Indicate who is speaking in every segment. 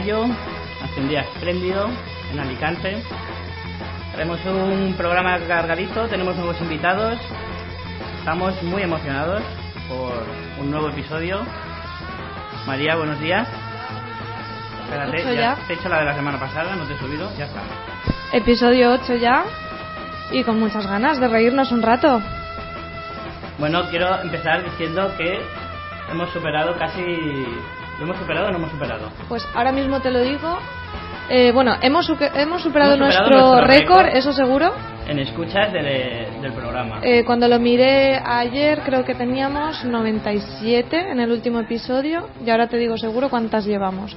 Speaker 1: mayo, hace un día espléndido en Alicante. Tenemos un programa cargadito, tenemos nuevos invitados, estamos muy emocionados por un nuevo episodio. María, buenos días. Espérate,
Speaker 2: Ocho ya.
Speaker 1: te he hecho la de la semana pasada, no te he subido, ya está.
Speaker 2: Episodio 8 ya. Y con muchas ganas de reírnos un rato.
Speaker 1: Bueno, quiero empezar diciendo que hemos superado casi... ¿Lo hemos superado o no hemos superado?
Speaker 2: Pues ahora mismo te lo digo. Eh, bueno, hemos, hemos superado,
Speaker 1: Hemos superado
Speaker 2: nuestro, récord. eso seguro.
Speaker 1: En escuchas de- del programa.
Speaker 2: Eh, cuando lo miré ayer creo que teníamos 97 en el último episodio y ahora te digo seguro cuántas llevamos.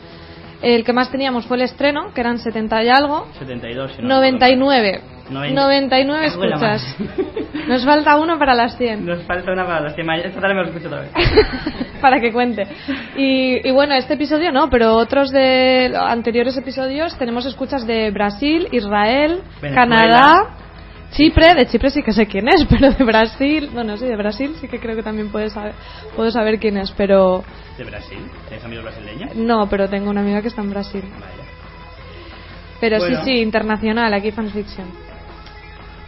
Speaker 2: El que más teníamos fue el estreno, que eran 70 y algo.
Speaker 1: 72, si no
Speaker 2: 99.
Speaker 1: Noven-
Speaker 2: 99
Speaker 1: Cago en la
Speaker 2: escuchas. Nos falta uno para las 100.
Speaker 1: Nos falta una para las que ma- Esta tarde me lo escucho otra vez.
Speaker 2: para que cuente. Y, y bueno, este episodio no, pero otros de anteriores episodios tenemos escuchas de Brasil, Israel,
Speaker 1: Venezuela.
Speaker 2: Canadá, Chipre. De Chipre sí que sé quién es, pero de Brasil, bueno, sí, de Brasil sí que creo que también puedes saber, puedo saber quién es, pero
Speaker 1: ¿De Brasil? ¿Tienes amigos brasileños?
Speaker 2: no, pero tengo una amiga que está en Brasil.
Speaker 1: Vale.
Speaker 2: Pero
Speaker 1: Bueno.
Speaker 2: sí, sí, internacional, aquí fanfiction.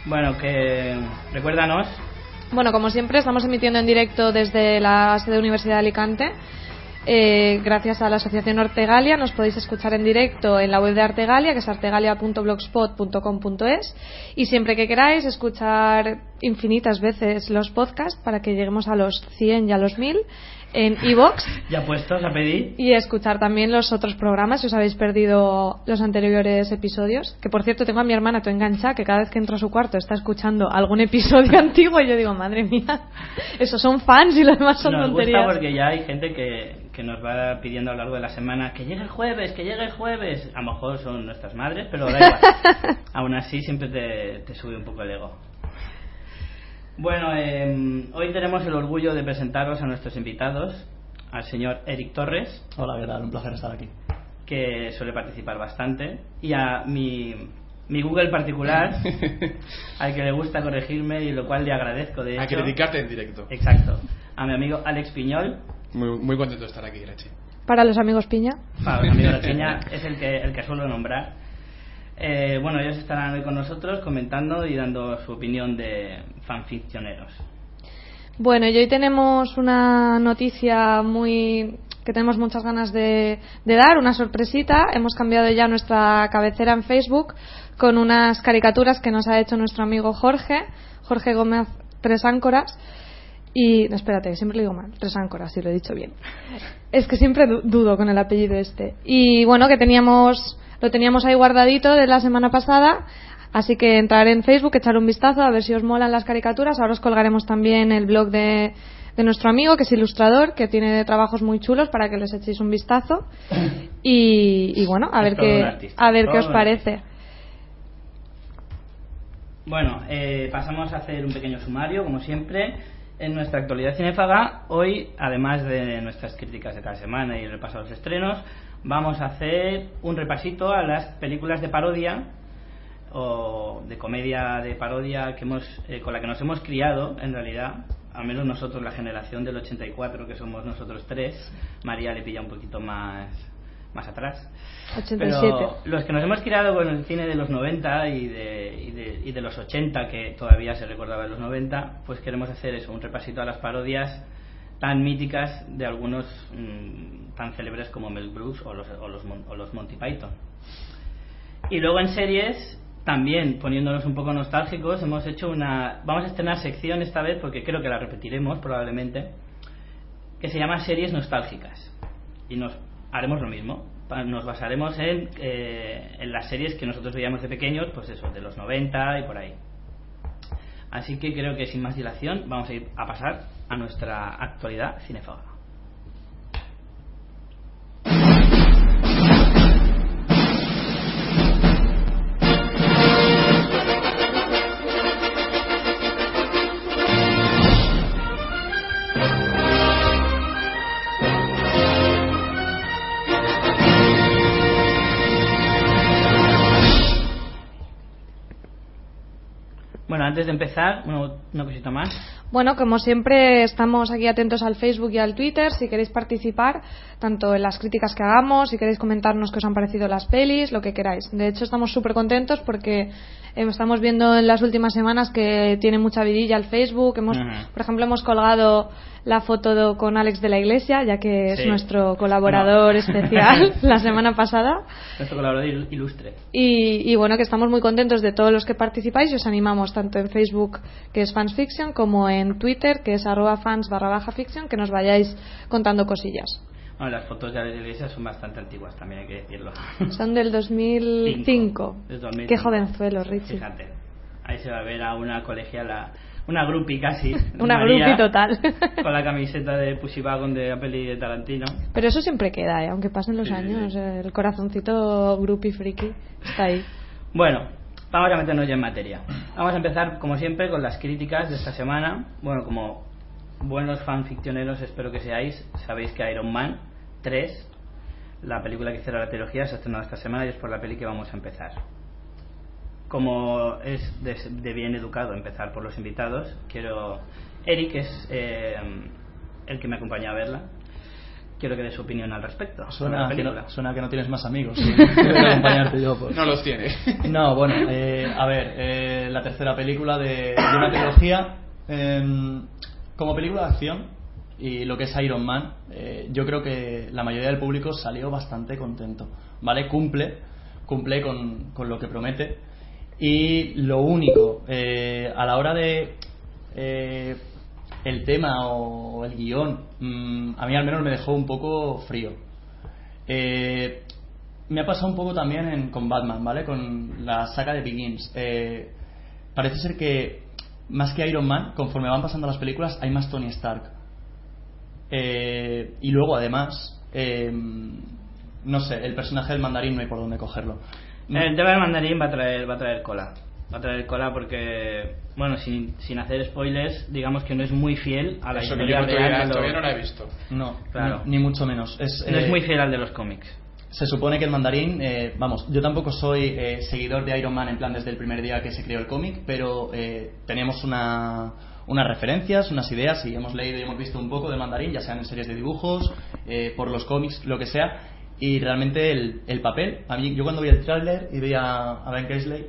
Speaker 1: Bueno, que... Recuérdanos.
Speaker 2: Bueno, como siempre, estamos emitiendo en directo desde la sede de Universidad de Alicante. Eh, gracias a la Asociación Ortegalia nos podéis escuchar en directo en la web de Artegalia, que es artegalia.blogspot.com.es y siempre que queráis escuchar infinitas veces los podcasts para que lleguemos a los 100 y a los 1000 en iVoox
Speaker 1: Ya puestos a pedir.
Speaker 2: y escuchar también los otros programas si os habéis perdido los anteriores episodios. Que por cierto, tengo a mi hermana tú enganchada que cada vez que entro a su cuarto está escuchando algún episodio antiguo y yo digo, madre mía, esos son fans y los demás son
Speaker 1: Nos
Speaker 2: tonterías.
Speaker 1: gusta porque ya hay gente que, que nos va pidiendo a lo largo de la semana que llegue el jueves, que llegue el jueves. A lo mejor son nuestras madres, pero da igual. Aún así siempre te, te sube un poco el ego. Bueno, eh, hoy tenemos el orgullo de presentaros a nuestros invitados, al señor Eric Torres,
Speaker 3: Hola, ¿qué tal? Un placer estar aquí.
Speaker 1: que suele participar bastante, y a mi, mi Google particular, al que le gusta corregirme y lo cual le agradezco de
Speaker 4: A
Speaker 1: hecho.
Speaker 4: criticarte en directo.
Speaker 1: Exacto. A mi amigo Alex Piñol,
Speaker 4: Muy, muy contento de estar aquí, Grachi.
Speaker 2: Para los amigos Piña.
Speaker 1: para los amigos de Peña, es el que, el que suelo nombrar. Eh, bueno, ellos estarán hoy con nosotros comentando y dando su opinión de fanficcioneros.
Speaker 2: Bueno, y hoy tenemos una noticia muy que tenemos muchas ganas de, de dar, una sorpresita. Hemos cambiado ya nuestra cabecera en Facebook con unas caricaturas que nos ha hecho nuestro amigo Jorge, Jorge Gómez Tres Áncoras. Y, no, espérate, siempre le digo mal, Tres Áncoras, si lo he dicho bien. Es que siempre du- dudo con el apellido este. Y bueno, que teníamos, lo teníamos ahí guardadito de la semana pasada. Así que entrar en Facebook, echar un vistazo a ver si os molan las caricaturas. Ahora os colgaremos también el blog de, de nuestro amigo, que es ilustrador, que tiene trabajos muy chulos para que les echéis un vistazo. Y, y bueno, a
Speaker 1: Es
Speaker 2: ver qué,
Speaker 1: artista,
Speaker 2: a ver qué os parece.
Speaker 1: Bueno, eh, pasamos a hacer un pequeño sumario, como siempre. En nuestra actualidad cinéfaga, hoy, además de nuestras críticas de cada semana y el repaso a los estrenos, vamos a hacer un repasito a las películas de parodia o de comedia de parodia que hemos, eh, con la que nos hemos criado, en realidad, al menos nosotros, la generación del 84, que somos nosotros tres. María le pilla un poquito más, más atrás.
Speaker 2: 87.
Speaker 1: Pero los que nos hemos criado con el cine de los 90 y de, y de, y de los 80, que todavía se recordaba de los 90, pues queremos hacer eso, un repasito a las parodias tan míticas de algunos mm, tan célebres como Mel Brooks o los, o, los, o los Monty Python. Y luego en series, también poniéndonos un poco nostálgicos, hemos hecho una... Vamos a estrenar sección esta vez, porque creo que la repetiremos probablemente, que se llama Series Nostálgicas. Y nos haremos lo mismo. Nos basaremos en, eh, en las series que nosotros veíamos de pequeños, pues eso, de los 90 y por ahí. Así que creo que sin más dilación vamos a ir a pasar a nuestra actualidad cinefaga. Antes de empezar, una cosita más.
Speaker 2: Bueno, como siempre, estamos aquí atentos al Facebook y al Twitter. Si queréis participar, tanto en las críticas que hagamos, si queréis comentarnos qué os han parecido las pelis, lo que queráis. De hecho, estamos súper contentos porque estamos viendo en las últimas semanas que tiene mucha vidilla el Facebook. Hemos, Por ejemplo, hemos colgado la foto con Alex de la Iglesia, ya que es nuestro colaborador especial la semana pasada.
Speaker 1: Nuestro colaborador ilustre.
Speaker 2: Y, y, bueno, que estamos muy contentos de todos los que participáis y os animamos tanto en Facebook, que es Fans Fiction, como en Twitter, que es arroba fans barra baja fiction, que nos vayáis contando cosillas.
Speaker 1: Bueno, las fotos de la iglesia son bastante antiguas, también hay que decirlo.
Speaker 2: Son del 2005. Qué jovenzuelo, Richie.
Speaker 1: Fíjate, ahí se va a ver a una colegiala una grupi casi.
Speaker 2: una grupi total.
Speaker 1: con la camiseta de Pussy Wagon de la peli de Tarantino.
Speaker 2: Pero eso siempre queda, ¿eh? aunque pasen los años. El corazoncito grupi friki está ahí.
Speaker 1: Bueno, vamos a meternos ya en materia. Vamos a empezar, como siempre, con las críticas de esta semana. Bueno, como buenos fanficcioneros espero que seáis, sabéis que Iron Man 3, la película que cierra la trilogía, se ha estrenado esta semana y es por la peli que vamos a empezar como es de, bien educado empezar por los invitados, quiero. Eric es eh, el que me acompaña a verla. Quiero que dé su opinión al respecto.
Speaker 3: Suena, que no, suena que no tienes más amigos. acompañarte yo.
Speaker 4: Pues. No los tiene.
Speaker 3: No, bueno, eh, a ver, eh, la tercera película de, de una trilogía. Em, como película de acción, y lo que es Iron Man, yo creo que la mayoría del público salió bastante contento. ¿Vale? Cumple, cumple con, con lo que promete. Y lo único, eh, a la hora de eh, el tema o el guion, mm, a mí al menos me dejó un poco frío. Eh, me ha pasado un poco también en, con Batman, ¿vale? Con la saga de Begins. parece ser que más que Iron Man, conforme van pasando las películas, hay más Tony Stark. y luego, además, no sé, el personaje del mandarín no hay por dónde cogerlo.
Speaker 1: El tema del mandarín va a traer, va a traer cola. Va a traer cola porque, bueno, sin, sin hacer spoilers, digamos que no es muy fiel a la historia
Speaker 4: real. Todavía, no la he visto.
Speaker 3: No, claro. Ni, mucho menos. Es,
Speaker 1: no es eh, muy fiel al de los cómics.
Speaker 3: Se supone que el mandarín, eh, vamos, yo tampoco soy eh, seguidor de Iron Man en plan desde el primer día que se creó el cómic, pero tenemos una, unas referencias, unas ideas y hemos leído y hemos visto un poco de mandarín, ya sean en series de dibujos, por los cómics, lo que sea, y realmente el, el papel, a mí, yo cuando vi el tráiler y veía a Ben Kingsley,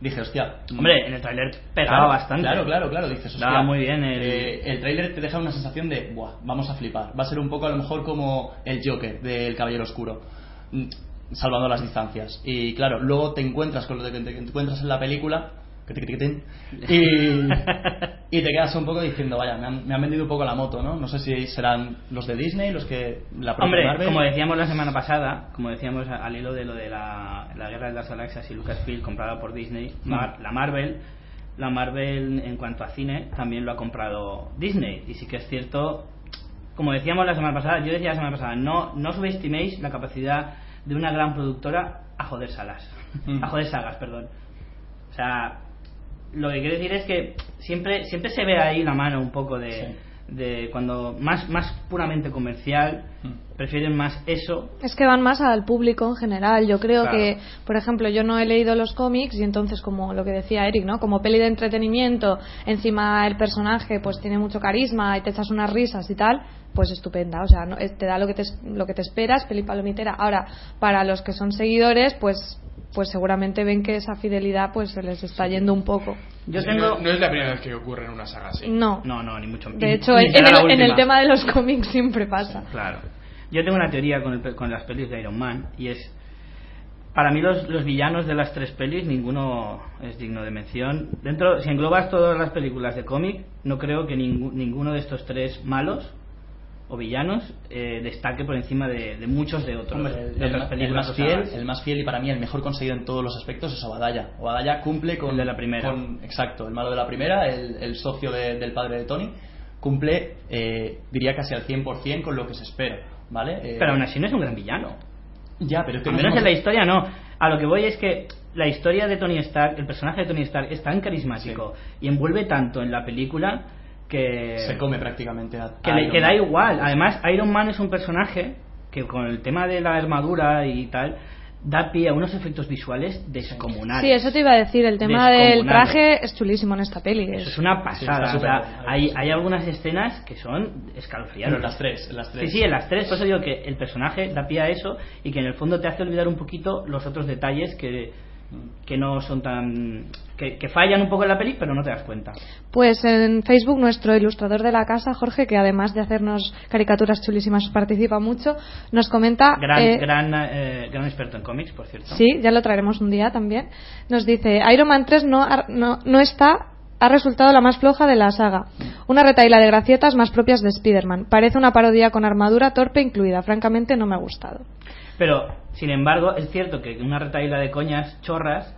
Speaker 3: dije, hostia.
Speaker 1: Hombre, en el tráiler pegaba bastante.
Speaker 3: Claro, claro, claro. Dices, hostia.
Speaker 1: muy bien. El,
Speaker 3: eh, el tráiler te deja una sensación de, buah, vamos a flipar. Va a ser un poco a lo mejor como el Joker del Caballero Oscuro, salvando las distancias. Y claro, luego te encuentras con lo que te encuentras en la película y, y te quedas un poco diciendo, vaya, me han, vendido un poco la moto, ¿no? No sé si serán los de Disney, los que la
Speaker 1: Hombre, como decíamos la semana pasada, como decíamos al hilo de lo de la, Guerra de las Galaxias y Lucasfilm comprada por Disney, mm. la Marvel la Marvel en cuanto a cine también lo ha comprado Disney y sí que es cierto como decíamos la semana pasada yo decía la semana pasada no no subestiméis la capacidad de una gran productora a joder salas mm. a joder sagas perdón. O sea lo que quiero decir es que siempre siempre se ve ahí la mano un poco de, de cuando más más puramente comercial prefieren más eso.
Speaker 2: Es que van más al público en general. Yo creo que por ejemplo yo no he leído los cómics y entonces como lo que decía Eric no como peli de entretenimiento encima el personaje pues tiene mucho carisma y te echas unas risas y tal pues estupenda o sea te da lo que te lo que te esperas peli palomitera ahora para los que son seguidores pues pues seguramente ven que esa fidelidad pues se les está yendo un poco.
Speaker 4: Yo tengo... no, es la primera vez que ocurre en una saga así.
Speaker 2: No,
Speaker 1: no, no ni mucho
Speaker 2: De hecho, en, el, tema de los cómics siempre pasa.
Speaker 1: claro. Yo tengo una teoría con, con las pelis de Iron Man y es para mí los, los, villanos de las tres pelis ninguno es digno de mención. Dentro, si englobas todas las películas de cómic, no creo que ninguno de estos tres malos o villanos eh, destaque por encima de, muchos de otros
Speaker 3: el, más fiel el más fiel y para mí el mejor conseguido en todos los aspectos es Obadaya Obadaya cumple con
Speaker 1: el de la primera.
Speaker 3: exacto el malo de la primera el, socio del padre de Tony cumple eh, diría casi al 100% con lo que se espera vale
Speaker 1: eh, pero aún así no es un gran villano.
Speaker 3: Ya pero
Speaker 1: al menos en la historia no. A lo que voy es que la historia de Tony Stark el personaje de Tony Stark es tan carismático y envuelve tanto en la película que
Speaker 3: se come prácticamente a,
Speaker 1: que, le, da igual además Iron Man es un personaje que con el tema de la armadura y tal da pie a unos efectos visuales descomunales.
Speaker 2: Sí, eso te iba a decir. El tema del traje es chulísimo en esta peli.
Speaker 1: Eso es una pasada. o sea, hay, hay algunas escenas que son escalofriantes.
Speaker 3: en las tres, en las tres.
Speaker 1: Sí, sí, en las tres. Por eso digo que el personaje da pie a eso y que en el fondo te hace olvidar un poquito los otros detalles que que no son tan que, fallan un poco en la peli pero no te das cuenta
Speaker 2: pues en Facebook nuestro ilustrador de la casa Jorge que además de hacernos caricaturas chulísimas participa mucho nos comenta
Speaker 1: gran eh, gran, eh, gran experto en cómics por cierto
Speaker 2: sí ya lo traeremos un día también nos dice Iron Man 3 no, no, no está ha resultado la más floja de la saga. Una retaila de gracietas más propias de Spider-Man. Parece una parodia con armadura torpe incluida. Francamente no me ha gustado.
Speaker 1: Pero, sin embargo, es cierto que una retaíla de coñas chorras,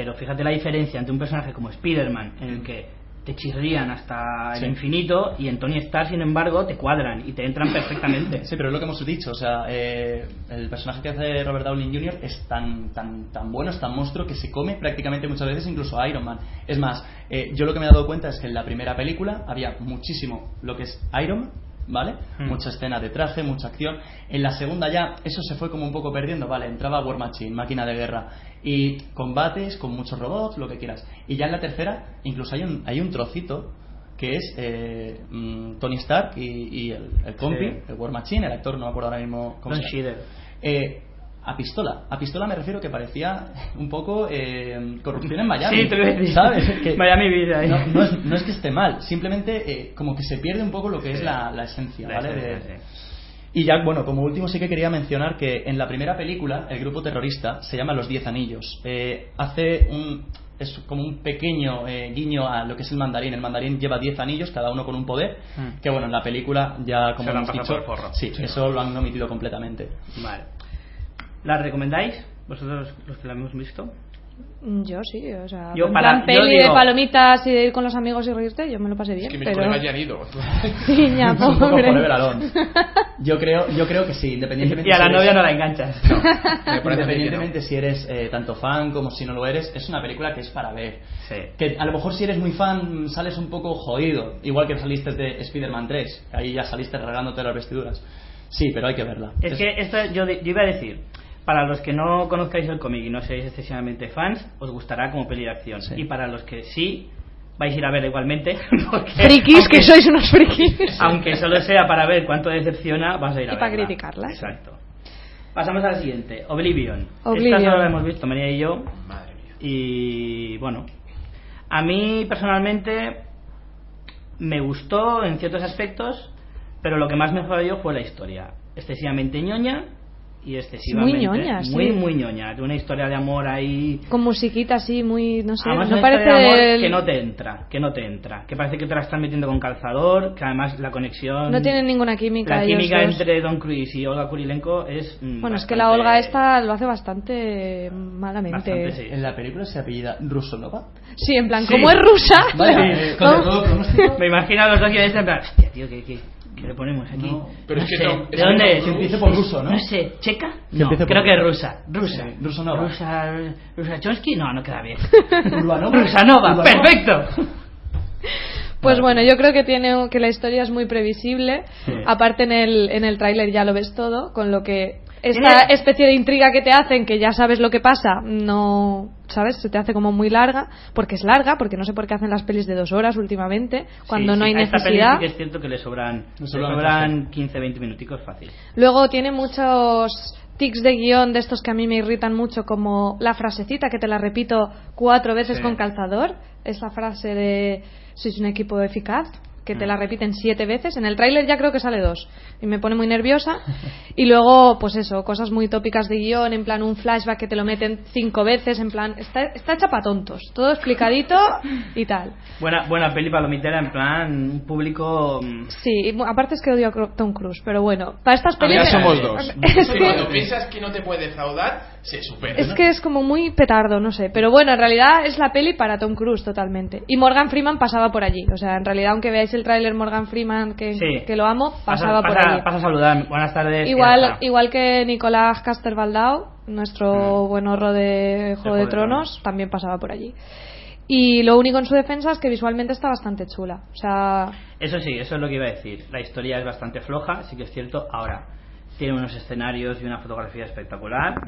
Speaker 1: pero fíjate la diferencia entre un personaje como Spider-Man, en el que te chirrían hasta el infinito y en Tony Stark sin embargo te cuadran y te entran perfectamente
Speaker 3: sí pero es lo que hemos dicho o sea eh, el personaje que hace Robert Downey Jr. es tan tan tan bueno es tan monstruo que se come prácticamente muchas veces incluso a Iron Man es más eh, yo lo que me he dado cuenta es que en la primera película había muchísimo lo que es Iron Man ¿vale? Hmm. Mucha escena de traje, mucha acción. En la segunda ya eso se fue como un poco perdiendo, ¿vale? Entraba War Machine, máquina de guerra, y combates con muchos robots, lo que quieras. Y ya en la tercera incluso hay un, hay un trocito que es eh, mm, Tony Stark y, el, el compi, el War Machine, el actor, no me acuerdo ahora mismo cómo se llama. Eh, a pistola. A pistola me refiero que parecía un poco eh, corrupción en Miami.
Speaker 1: Sí, te lo.
Speaker 3: ¿Sabes?
Speaker 1: Que Miami vida.
Speaker 3: No, es, no, es, que esté mal, simplemente eh, como que se pierde un poco lo que es la, la esencia, ¿vale? Y ya, bueno, como último sí que quería mencionar que en la primera película el grupo terrorista se llama Los Diez Anillos. Eh, hace un, es como un pequeño guiño a lo que es el mandarín. El mandarín lleva 10 anillos, cada uno con un poder, mm. que bueno, en la película ya como hemos dicho, sí, eso lo han omitido completamente.
Speaker 1: Vale. ¿La recomendáis? ¿Vosotros los que la hemos visto?
Speaker 2: Mm, yo sí, o sea, yo para, peli de palomitas y de ir con los amigos y reírte, yo me lo pasé bien.
Speaker 4: Es que
Speaker 2: mis
Speaker 4: pero... colegas ya han ido.
Speaker 2: Niña, pobre.
Speaker 3: yo creo, yo creo que sí, independientemente.
Speaker 1: Y a la novia no la enganchas.
Speaker 3: independientemente si eres eh, tanto fan como si no lo eres, es una película que es para ver. Sí. Que a lo mejor si eres muy fan sales un poco jodido, igual que saliste de Spider-Man 3, ahí ya saliste regándote las vestiduras. Sí, pero hay que verla.
Speaker 1: Es, que esto yo, yo iba a decir, para los que no conozcáis el cómic y no seáis excesivamente fans, os gustará como peli de acción. Y para los que sí, vais a ir a ver igualmente.
Speaker 2: frikis, que sois unos frikis.
Speaker 1: Aunque solo sea para ver cuánto decepciona, vas a ir a
Speaker 2: y para criticarla.
Speaker 1: Exacto. Pasamos a la siguiente, Oblivion. Oblivion. Esta solo la hemos visto María y yo. Madre mía. Y bueno, a mí personalmente me gustó en ciertos aspectos, pero lo que más me falló fue la historia. Excesivamente ñoña y excesivamente.
Speaker 2: Muy ñoña
Speaker 1: muy muy ñoña. Una historia de amor ahí.
Speaker 2: Con musiquita así muy no sé
Speaker 1: no parece que no te entra que no te entra que parece que te la están metiendo con calzador que además la conexión
Speaker 2: no tienen ninguna química
Speaker 1: la química entre Don Cruise y Olga Kurilenko es
Speaker 2: mm, bueno es que la Olga esta lo hace bastante malamente.
Speaker 3: en la película se apellida Rusonova
Speaker 2: sí en plan como es rusa
Speaker 3: vale,
Speaker 1: me imagino a los dos que dicen en plan hostia tío que, que ¿Qué le ponemos aquí?
Speaker 4: pero es que no,
Speaker 1: ¿De dónde es?
Speaker 3: Se empieza por ruso, ¿no?
Speaker 1: No sé, ¿checa? No, creo que es rusa. Rusa.
Speaker 3: Sí, Rusanova.
Speaker 1: Rusa, Rusa Chonsky, no, no queda bien. Rusanova, perfecto.
Speaker 2: Pues bueno, yo creo que tiene que la historia es muy previsible. Aparte en el en el tráiler ya lo ves todo, con lo que esta especie de intriga que te hacen, que ya sabes lo que pasa, no, ¿sabes? Se te hace como muy larga, porque es larga, porque no sé por qué hacen las pelis de dos horas últimamente, cuando no hay necesidad.
Speaker 1: sí que es cierto que le sobran, le sobran 15-20 minuticos fácil.
Speaker 2: Luego tiene muchos tics de guion de estos que a mí me irritan mucho, como la frasecita que te la repito cuatro veces con calzador, esa frase de sois un equipo eficaz que te la mm. repiten siete veces. En el tráiler ya creo que sale dos y me pone muy nerviosa. Y luego, pues eso, cosas muy tópicas de guion, en plan un flashback que te lo meten cinco veces, en plan, está, está hecha para tontos, todo explicadito y tal.
Speaker 1: Buena, buena peli palomitera, en plan, un público... Mm.
Speaker 2: Sí, aparte es que odio a Tom Cruise, pero bueno, para estas
Speaker 4: películas... somos dos. Es que... Cuando piensas que no te puede defraudar, se supera.
Speaker 2: Es que es como muy petardo, no sé. Pero bueno, en realidad es la peli para Tom Cruise totalmente. Y Morgan Freeman pasaba por allí. O sea, en realidad, aunque veáis el tráiler Morgan Freeman, que, que, lo amo, pasaba por allí.
Speaker 1: Pasa a saludar. Buenas tardes.
Speaker 2: Igual, igual que Nicolás Caster Baldao, nuestro mm. buen horro de Juego de, Tronos, también pasaba por allí. Y lo único en su defensa es que visualmente está bastante chula. O sea...
Speaker 1: Eso sí, eso es lo que iba a decir. La historia es bastante floja, sí que es cierto. Ahora, tiene unos escenarios y una fotografía espectacular.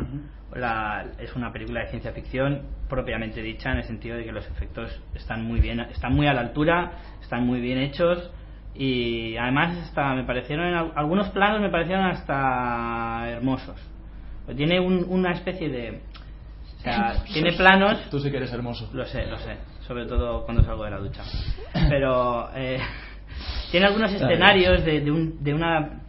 Speaker 1: La- es una película de ciencia ficción propiamente dicha en el sentido de que los efectos están muy bien, están muy a la altura, están muy bien hechos y además hasta me parecieron en algunos planos me parecieron hasta hermosos. Tiene un- una especie de o sea, tiene planos
Speaker 3: Tú sí que eres hermoso.
Speaker 1: lo sé, lo sé. Sobre todo cuando salgo de la ducha. Pero eh, tiene algunos escenarios de, de un, de, una,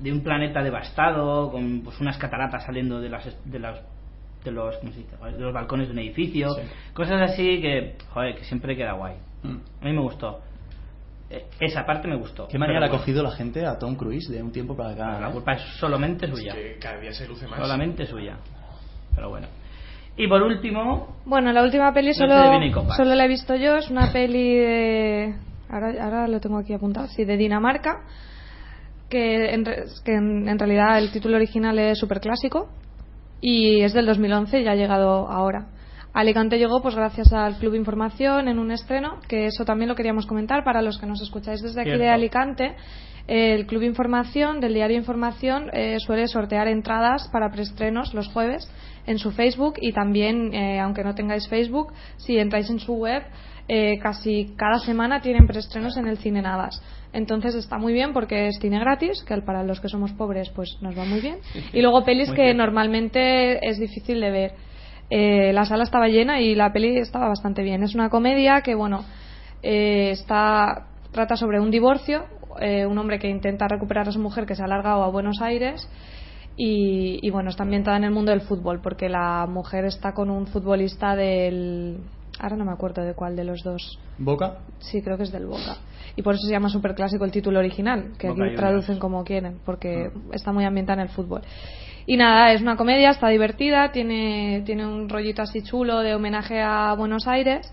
Speaker 1: de un planeta devastado, con pues, unas cataratas saliendo de, las, de, las, de, los, ¿cómo se dice? de los balcones de un edificio.
Speaker 3: Sí.
Speaker 1: Cosas así que, joder, que siempre queda guay.
Speaker 3: Mm.
Speaker 1: A mí me gustó. Eh, Esa parte me gustó.
Speaker 3: ¿Qué manera
Speaker 1: Pero
Speaker 3: ha
Speaker 1: bueno,
Speaker 3: cogido la gente a Tom Cruise de un tiempo para acá?
Speaker 1: La
Speaker 3: eh?
Speaker 1: culpa es solamente
Speaker 4: Es
Speaker 1: suya.
Speaker 4: que cada día se luce más.
Speaker 1: Solamente suya. Pero bueno. Y por último,
Speaker 2: Bueno, la última peli solo, solo la he visto yo, es una peli de... Ahora, ahora lo tengo aquí apuntado, sí, de Dinamarca, que en, que en, en realidad el título original es súper clásico y es del 2011 y ya ha llegado ahora. Alicante llegó pues gracias al Club Información en un estreno, que eso también lo queríamos comentar para los que nos escucháis desde aquí de. Alicante. El Club Información del diario Información eh, suele sortear entradas para preestrenos los jueves en su Facebook y también, eh, aunque no tengáis Facebook, si entráis en su web, eh, casi cada semana tienen preestrenos en el Cine Navas. Entonces está muy bien porque es cine gratis, que para los que somos pobres pues nos va muy bien. Y luego pelis
Speaker 1: Muy
Speaker 2: que
Speaker 1: bien.
Speaker 2: normalmente es difícil de ver. Eh, la sala estaba llena y la peli estaba bastante bien. Es una comedia que, bueno, eh, está trata sobre un divorcio, eh, un hombre que intenta recuperar a su mujer que se ha largado a Buenos Aires y, y, bueno, está ambientada en el mundo del fútbol porque la mujer está con un futbolista del... Ahora no me acuerdo de cuál de los dos.
Speaker 3: ¿Boca?
Speaker 2: Sí, creo que es del Boca. Y por eso se llama superclásico el título original, que
Speaker 1: Boca
Speaker 2: aquí traducen como quieren, porque está muy ambientada en el fútbol. Y nada, es una comedia, está divertida, tiene, tiene un rollito así chulo de homenaje a Buenos Aires.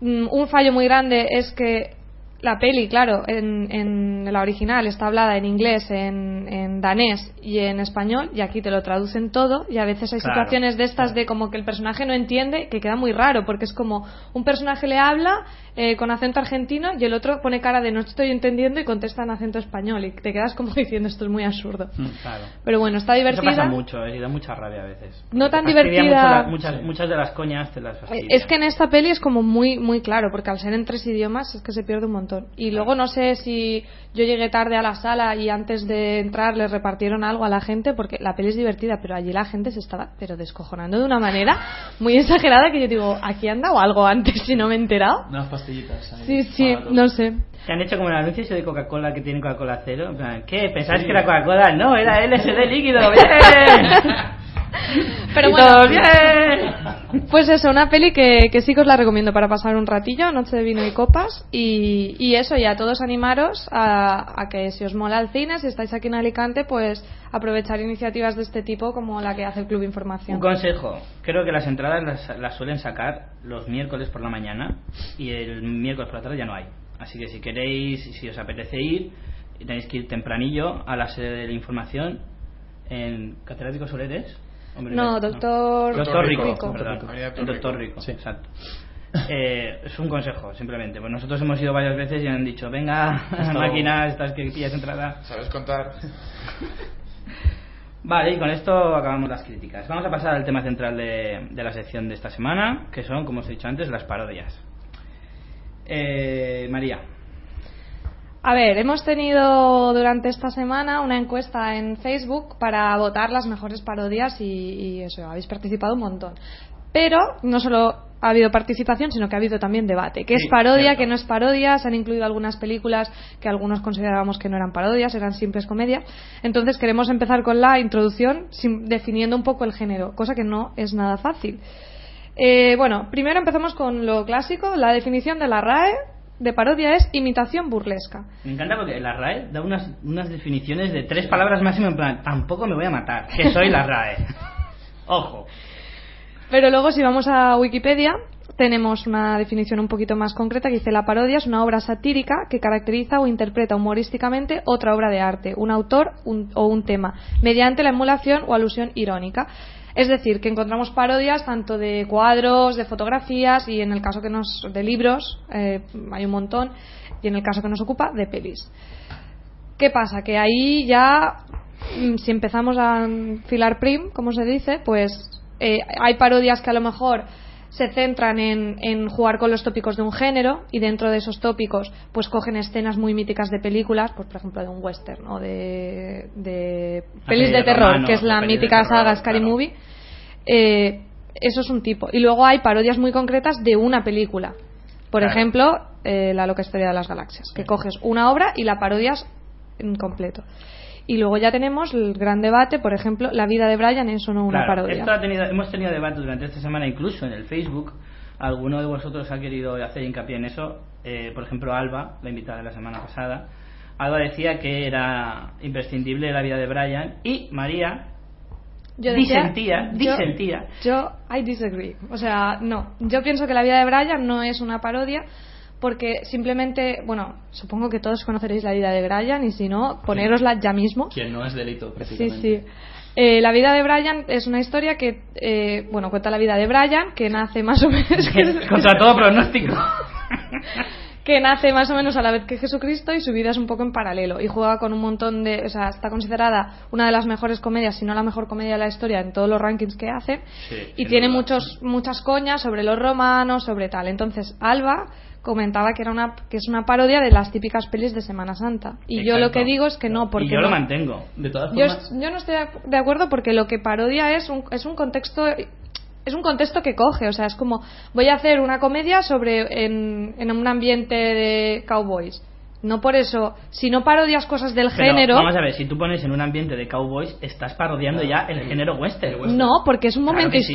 Speaker 2: Mm, Un fallo muy grande es que la peli, claro, en, en la original está hablada en inglés, en, en danés y en español, y aquí te lo traducen todo, y a veces hay
Speaker 1: Claro,
Speaker 2: situaciones de estas de como que el personaje no entiende, que queda muy raro, porque es como un personaje le habla eh, con acento argentino y el otro pone cara de no estoy entendiendo y contesta en acento español, y te quedas como diciendo esto es muy absurdo.
Speaker 1: claro.
Speaker 2: Pero bueno, está
Speaker 1: Eso
Speaker 2: divertida.
Speaker 1: pasa mucho, eh, y da mucha rabia a veces.
Speaker 2: No tan divertida.
Speaker 1: mucho la- muchas, muchas de las coñas te las fastidia.
Speaker 2: Es que en esta peli es como muy muy claro, porque al ser en tres idiomas es que se pierde un montón. Y luego no sé si yo llegué tarde a la sala y antes de entrar le repartieron algo a la gente, porque la peli es divertida, pero allí la gente se estaba pero descojonando de una manera muy exagerada que yo digo, aquí han dado algo antes si no me he enterado.
Speaker 3: Unas pastillitas. ahí
Speaker 2: Sí, sí, no sé.
Speaker 1: Se han hecho como el anuncio ese de Coca-Cola que tiene Coca-Cola cero. En plan, ¿Qué? ¿Pensáis que era Coca-Cola? No, era LSD líquido. ¡Bien!
Speaker 2: Pero
Speaker 1: Y
Speaker 2: bueno.
Speaker 1: todos, ¡bien!
Speaker 2: Pues eso, una peli que, que sí que os la recomiendo para pasar un ratillo, Noche de Vino y Copas. Y, y eso, y a todos animaros a, a que si os mola el cine, si estáis aquí en Alicante, pues aprovechar iniciativas de este tipo como la que hace el Club Información.
Speaker 1: Un consejo. Creo que las entradas las, las suelen sacar los miércoles por la mañana y el miércoles por la tarde ya no hay. Así que si queréis, si os apetece ir, tenéis que ir tempranillo a la sede de la información en Catedrático Soleres. Hombre,
Speaker 2: No, doctor
Speaker 1: Doctor
Speaker 4: Rico.
Speaker 1: Rico,
Speaker 4: Doctor
Speaker 1: perdón.
Speaker 4: Rico. Avenida
Speaker 1: El
Speaker 4: Doctor Rico.
Speaker 3: Sí.
Speaker 1: exacto. Eh, es un consejo, simplemente. Pues nosotros hemos ido varias veces y han dicho, venga,
Speaker 3: Esto-
Speaker 1: máquinas, estas que pillas entrada.
Speaker 4: ¿Sabes contar?
Speaker 1: Vale, y con esto acabamos las críticas. Vamos a pasar al tema central de, de la sección de esta semana, que son, como os he dicho antes, las parodias. Eh, María,
Speaker 2: A ver, hemos tenido durante esta semana una encuesta en Facebook para votar las mejores parodias y, y eso, habéis participado un montón. Pero no solo ha habido participación, sino que ha habido también debate. ¿Qué
Speaker 1: Sí,
Speaker 2: es parodia? ¿Qué no es parodia? Se han incluido algunas películas que algunos considerábamos que no eran parodias, eran simples comedias. Entonces queremos empezar con la introducción definiendo un poco el género, cosa que no es nada fácil. Eh, bueno, primero empezamos con lo clásico. La definición de la RAE de parodia es imitación burlesca.
Speaker 1: me encanta porque la RAE da unas, unas definiciones de tres palabras máximo en plan, tampoco me voy a matar, que soy la RAE. Ojo.
Speaker 2: Pero luego si vamos a Wikipedia tenemos una definición un poquito más concreta que dice la parodia es una obra satírica que caracteriza o interpreta humorísticamente otra obra de arte, un autor un- o un tema, mediante la emulación o alusión irónica. Es decir, que encontramos parodias tanto de cuadros, de fotografías y en el caso que nos de libros eh, hay un montón y en el caso que nos ocupa de pelis. ¿Qué pasa? Que ahí ya mm, si empezamos a filar prim, como se dice, pues eh, hay parodias que a lo mejor se centran en, en, jugar con los tópicos de un género y dentro de esos tópicos pues cogen escenas muy míticas de películas, pues por ejemplo de un western o de, de pelis de terror,
Speaker 1: romano,
Speaker 2: que es la mítica
Speaker 1: terror,
Speaker 2: saga Scary
Speaker 1: claro.
Speaker 2: Movie. Eh, eso es un tipo. Y luego hay parodias muy concretas de una película. Por
Speaker 1: Claro.
Speaker 2: ejemplo, eh, La loca historia de las galaxias, que coges una obra y la parodias en completo. Y luego ya tenemos el gran debate, por ejemplo, La vida de Brian es o no una
Speaker 1: Claro,
Speaker 2: parodia.
Speaker 1: esto ha tenido, hemos tenido debates durante esta semana, incluso en el Facebook. Alguno de vosotros ha querido hacer hincapié en eso. Eh, por ejemplo, Alba, la invitada de la semana pasada. Alba decía que era imprescindible la vida de Brian y María
Speaker 2: Yo decía-
Speaker 1: disentía,
Speaker 2: yo-
Speaker 1: disentía.
Speaker 2: Yo, I disagree. O sea, no. Yo pienso que la vida de Brian no es una parodia porque simplemente, bueno, supongo que todos conoceréis la vida de Brian y si no, ponérosla ya mismo.
Speaker 3: Quien no es delito,
Speaker 2: Sí,
Speaker 3: precisamente.
Speaker 2: sí. Eh, la vida de Brian es una historia que, eh, bueno, cuenta la vida de Brian, que nace más o menos,
Speaker 1: Contra todo pronóstico.
Speaker 2: que nace más o menos a la vez que Jesucristo y su vida es un poco en paralelo y juega con un montón de, o sea, está considerada una de las mejores comedias, si no la mejor comedia de la historia en todos los rankings que hace
Speaker 1: Sí,
Speaker 2: y tiene muchos muchas coñas sobre los romanos, sobre tal. Entonces, Alba comentaba que era una que es una parodia de las típicas pelis de Semana Santa y yo lo que digo es que no porque
Speaker 1: y yo lo mantengo.
Speaker 3: De todas formas,
Speaker 2: yo no estoy de acuerdo porque lo que parodia es un, es un contexto es un contexto que coge, o sea, es como voy a hacer una comedia sobre en, en un ambiente de cowboys. No por eso, si no parodias cosas del
Speaker 1: Pero,
Speaker 2: género,
Speaker 1: Vamos a ver, si tú pones en un ambiente de cowboys, estás parodiando
Speaker 3: Claro,
Speaker 1: ya el
Speaker 3: el-
Speaker 1: género western.
Speaker 3: el western.
Speaker 2: no, porque es un
Speaker 1: Claro
Speaker 2: momento
Speaker 1: sí.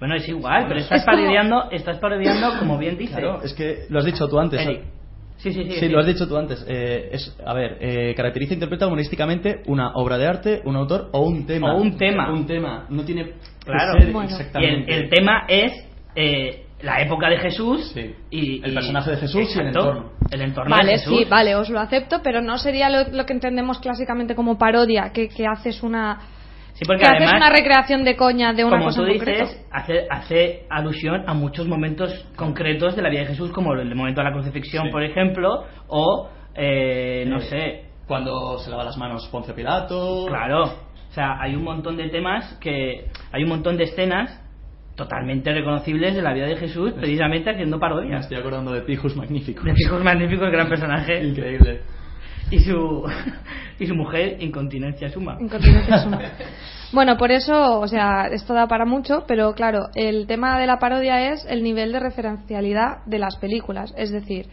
Speaker 1: Bueno, es igual, pero estás
Speaker 2: Es como-
Speaker 1: parodiando, estás parodiando como bien dice.
Speaker 3: claro, es que lo has dicho tú antes.
Speaker 1: Eric. Sí, sí, sí.
Speaker 3: Sí, lo has dicho tú antes. Eh, es, a ver, eh, caracteriza e interpreta humorísticamente una obra de arte, un autor o un tema.
Speaker 1: O un tema.
Speaker 3: Un tema. No tiene que
Speaker 1: Claro.
Speaker 3: ser
Speaker 2: Bueno.
Speaker 1: Y el,
Speaker 3: exactamente.
Speaker 1: el tema es eh, la época de Jesús
Speaker 3: Sí.
Speaker 1: y
Speaker 3: El personaje de Jesús y el entorno.
Speaker 1: El entorno
Speaker 2: Vale,
Speaker 1: de Jesús.
Speaker 2: sí, vale, os lo acepto, pero no sería lo, lo que entendemos clásicamente como parodia, que, que haces una
Speaker 1: Sí, porque
Speaker 2: que haces
Speaker 1: además,
Speaker 2: una recreación de coña de una
Speaker 1: como
Speaker 2: cosa
Speaker 1: tú dices, hace, hace alusión a muchos momentos concretos de la vida de Jesús, como el momento de la crucifixión,
Speaker 3: Sí.
Speaker 1: por ejemplo, o, eh, no
Speaker 3: Eh,
Speaker 1: sé,
Speaker 3: Cuando se lava las manos Ponce Pilato.
Speaker 1: Claro, o sea, hay un montón de temas que. Hay un montón de escenas totalmente reconocibles de la vida de Jesús, precisamente haciendo
Speaker 3: Me
Speaker 1: parodias.
Speaker 3: estoy acordando de Pijus Magníficos.
Speaker 1: De hijos magníficos, gran personaje.
Speaker 3: Increíble.
Speaker 1: Y su, y su mujer, incontinencia suma.
Speaker 2: Incontinencia suma. Bueno, por eso, o sea, esto da para mucho, pero claro, el tema de la parodia es el nivel de referencialidad de las películas. Es decir,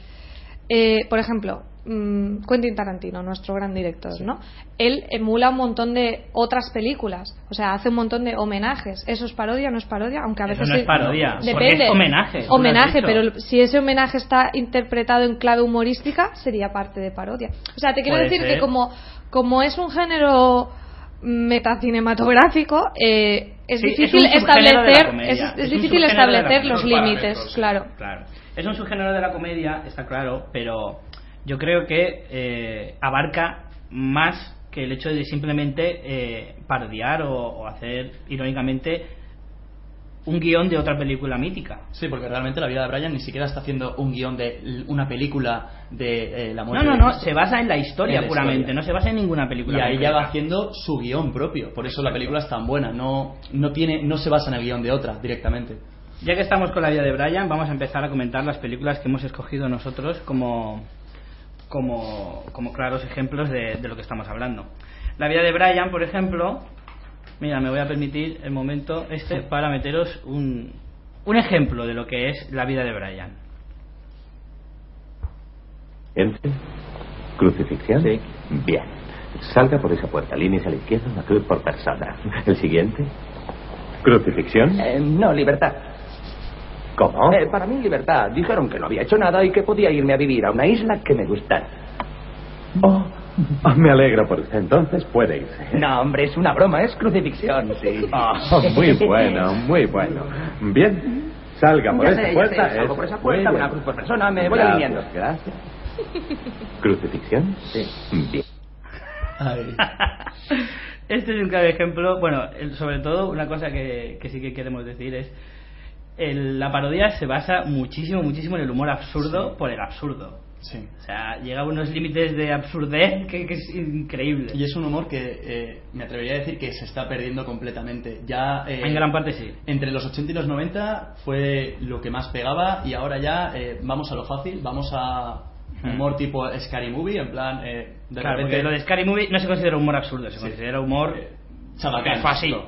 Speaker 2: eh, por ejemplo, mm, Quentin Tarantino, nuestro gran director, ¿no? Él emula un montón de otras películas, o sea, hace un montón de homenajes. ¿Eso es parodia no es parodia? Aunque a
Speaker 1: Eso
Speaker 2: veces
Speaker 1: no es parodia,
Speaker 2: Depende.
Speaker 1: es homenaje,
Speaker 2: Homenaje, pero si ese homenaje está interpretado en clave humorística, sería parte de parodia. O sea, te quiero
Speaker 1: Puede
Speaker 2: decir
Speaker 1: ser.
Speaker 2: que como, como es un género metacinematográfico, eh, es
Speaker 1: Sí,
Speaker 2: difícil establecer, es, es
Speaker 1: Es
Speaker 2: difícil establecer los límites, claro.
Speaker 1: Claro. Es un subgénero de la comedia, está claro, pero yo creo que eh, abarca más que el hecho de simplemente eh, parodiar o, o hacer irónicamente un guion de otra película mítica.
Speaker 3: Sí, porque realmente la vida de Brian ni siquiera está haciendo un guion de una película de eh, la
Speaker 1: No,
Speaker 3: muerte
Speaker 1: no, no,
Speaker 3: Cristo.
Speaker 1: se basa en la historia
Speaker 3: En la
Speaker 1: puramente,
Speaker 3: historia.
Speaker 1: no se basa en ninguna película.
Speaker 3: Y ahí ya va haciendo su guion propio. Por eso la película es tan buena. No, no, tiene, no se basa en el guion de otra directamente.
Speaker 1: Ya que estamos con la vida de Brian, vamos a empezar a comentar las películas que hemos escogido nosotros como, como, como claros ejemplos de, de lo que estamos hablando. La vida de Brian, por ejemplo, mira, me voy a permitir el momento este para meteros un, un ejemplo de lo que es la vida de Brian.
Speaker 5: Entre. Crucifixión.
Speaker 6: Sí.
Speaker 5: Bien. Salga por esa puerta. Líneas a la izquierda, una cruz por persona. El siguiente. Crucifixión.
Speaker 6: Eh, no, libertad.
Speaker 5: ¿Cómo?
Speaker 6: Eh, para mí, libertad. Dijeron que no había hecho nada y que podía irme a vivir a una isla que me gustara.
Speaker 5: Oh, oh, me alegro por usted. Entonces puede irse.
Speaker 6: No, hombre, es una broma, es crucifixión, sí.
Speaker 5: Oh, muy bueno, muy bueno. Bien. Salga por
Speaker 6: Ya
Speaker 5: esa
Speaker 6: sé,
Speaker 5: puerta.
Speaker 6: sé, salgo
Speaker 5: es-
Speaker 6: por esa puerta, una cruz por persona, me voy
Speaker 5: Gracias,
Speaker 6: alineando.
Speaker 5: Gracias. ¿Crucifixión?
Speaker 6: Sí.
Speaker 5: Bien.
Speaker 3: Ay.
Speaker 1: Este es un claro ejemplo, bueno, sobre todo una cosa que, que sí que queremos decir es el- la parodia se basa muchísimo, muchísimo en el humor absurdo por el absurdo.
Speaker 3: Sí.
Speaker 1: O sea, llega a unos límites de absurdez que, que es increíble.
Speaker 3: Y es un humor que eh, me atrevería a decir que se está perdiendo completamente. Ya eh,
Speaker 1: en gran parte sí.
Speaker 3: entre los 80 y los 90 fue lo que más pegaba y ahora ya eh, vamos a lo fácil, vamos a
Speaker 1: Hmm.
Speaker 3: humor tipo Scary Movie, en plan eh, de
Speaker 1: Claro,
Speaker 3: repente
Speaker 1: lo de Scary Movie no se considera humor absurdo, se
Speaker 3: Sí.
Speaker 1: considera humor
Speaker 3: eh, chabacán,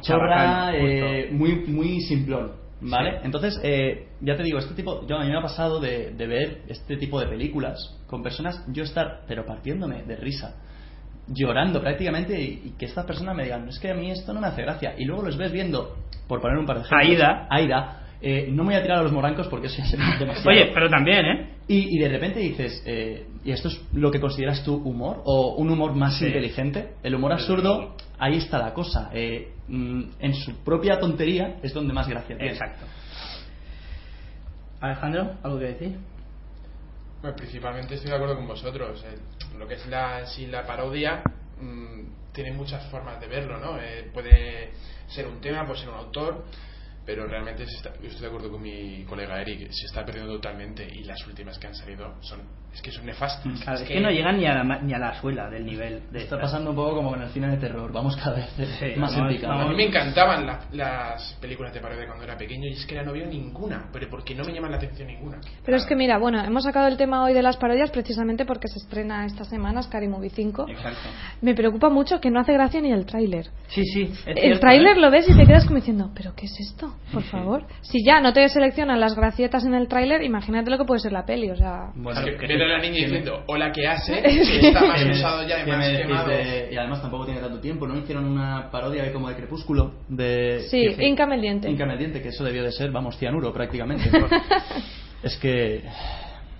Speaker 3: chorra, eh,
Speaker 1: justo.
Speaker 3: muy muy simplón, ¿vale?
Speaker 1: Sí.
Speaker 3: Entonces eh, ya te digo, este tipo, yo a mí me ha pasado de, de ver este tipo de películas con personas, yo estar pero partiéndome de risa llorando prácticamente y, y que estas personas me digan, es que a mí esto no me hace gracia. Y luego los ves viendo, por poner un par de ejemplos,
Speaker 1: Aida.
Speaker 3: Aida, eh, no me voy a tirar a los morancos porque eso es demasiado.
Speaker 1: Oye, pero también, ¿eh?
Speaker 3: Y, y de repente dices, eh, ¿y esto es lo que consideras tú humor? ¿O un humor más
Speaker 1: Sí.
Speaker 3: inteligente? El humor absurdo, ahí está la cosa. Eh, mm, en su propia tontería es donde más gracia tiene.
Speaker 1: Exacto. Alejandro, ¿algo que decir?
Speaker 4: Bueno, principalmente estoy de acuerdo con vosotros. Eh, lo que es la, sí, la parodia mm, tiene muchas formas de verlo, ¿no? Eh, puede ser un tema, puede ser un autor, pero realmente se está- yo estoy de acuerdo con mi colega Eric, se está perdiendo totalmente y las últimas que han salido son es que son nefastas.
Speaker 1: Claro, es que no llegan ni a la, ni a la suela del nivel de
Speaker 3: Está pasando un poco como con el cine de terror. Vamos cada vez
Speaker 1: Sí,
Speaker 3: más en
Speaker 1: vamos.
Speaker 4: A mí me encantaban la- las películas de parodia cuando era pequeño y es que no veo ninguna, pero porque no me llaman la atención ninguna.
Speaker 2: Pero es que mira, bueno, hemos sacado el tema hoy de las parodias precisamente porque se estrena esta semana Scary Movie 5.
Speaker 1: Exacto.
Speaker 2: Me preocupa mucho que no hace gracia ni el tráiler.
Speaker 1: Sí, sí. es
Speaker 2: El
Speaker 1: cierto,
Speaker 2: tráiler
Speaker 1: ¿eh?
Speaker 2: lo ves y te quedas como diciendo, ¿pero qué es esto? Por favor. Si ya no te seleccionan las gracietas en el tráiler, imagínate lo que puede ser la peli, o sea...
Speaker 1: Bueno,
Speaker 4: que
Speaker 1: que-
Speaker 4: la niña diciendo hola que hace, que está más
Speaker 3: ¿Qué
Speaker 4: usado ya y
Speaker 3: qué
Speaker 4: más quemado.
Speaker 3: de- y además tampoco tiene tanto tiempo, ¿no? Hicieron una parodia ahí como de Crepúsculo. De,
Speaker 2: Sí,
Speaker 3: que fue-
Speaker 2: Inca Mendiente.
Speaker 3: Inca Mendiente, que eso debió de ser, vamos, cianuro prácticamente. es que...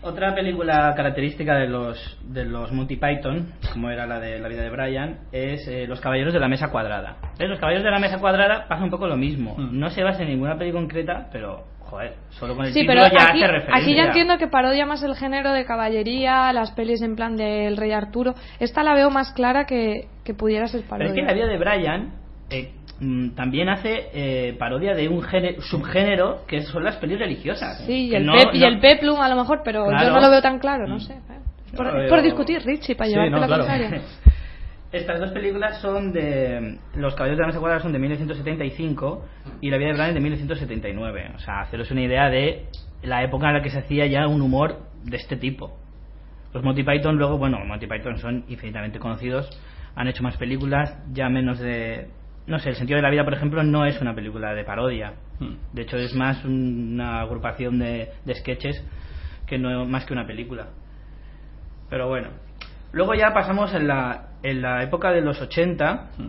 Speaker 1: Otra película característica de los, de los Monty Python, como era la de la vida de Brian, es eh, Los Caballeros de la Mesa Cuadrada. ¿Ves? Los Caballeros de la Mesa Cuadrada pasa un poco lo mismo.
Speaker 3: Mm.
Speaker 1: No se basa en ninguna peli concreta, pero, joder, solo con el
Speaker 2: Sí,
Speaker 1: título
Speaker 2: pero
Speaker 1: ya
Speaker 2: aquí,
Speaker 1: hace referencia.
Speaker 2: aquí ya entiendo que parodia más el género de caballería, las pelis en plan del Rey Arturo. Esta la veo más clara que, que pudiera ser
Speaker 1: Pero
Speaker 2: parodia.
Speaker 1: es que la vida de Brian eh, también hace eh, parodia de un género, subgénero que son las pelis religiosas.
Speaker 2: Sí, y el,
Speaker 1: no-
Speaker 2: pep, y
Speaker 1: no-
Speaker 2: el peplum a lo mejor, pero yo no lo veo tan claro, no
Speaker 3: Mm.
Speaker 2: sé. Es por,
Speaker 1: Yo
Speaker 2: discutir, Richie, para
Speaker 3: Sí,
Speaker 2: llevarte la
Speaker 3: claro.
Speaker 2: contraria.
Speaker 1: Estas dos películas son de. Los Caballeros de la Mesa Cuadrada son de 1975 y La vida de Brian de 1979. O sea, haceros una idea de la época en la que se hacía ya un humor de este tipo. Los Monty Python, luego, bueno, Monty Python son infinitamente conocidos, han hecho más películas, ya menos de. No sé, El sentido de la vida, por ejemplo, no es una película de parodia.
Speaker 3: Hmm.
Speaker 1: De hecho, es más una agrupación de, de sketches que no más que una película. Pero bueno. Luego ya pasamos en la, en la época de los 80,
Speaker 3: Mm.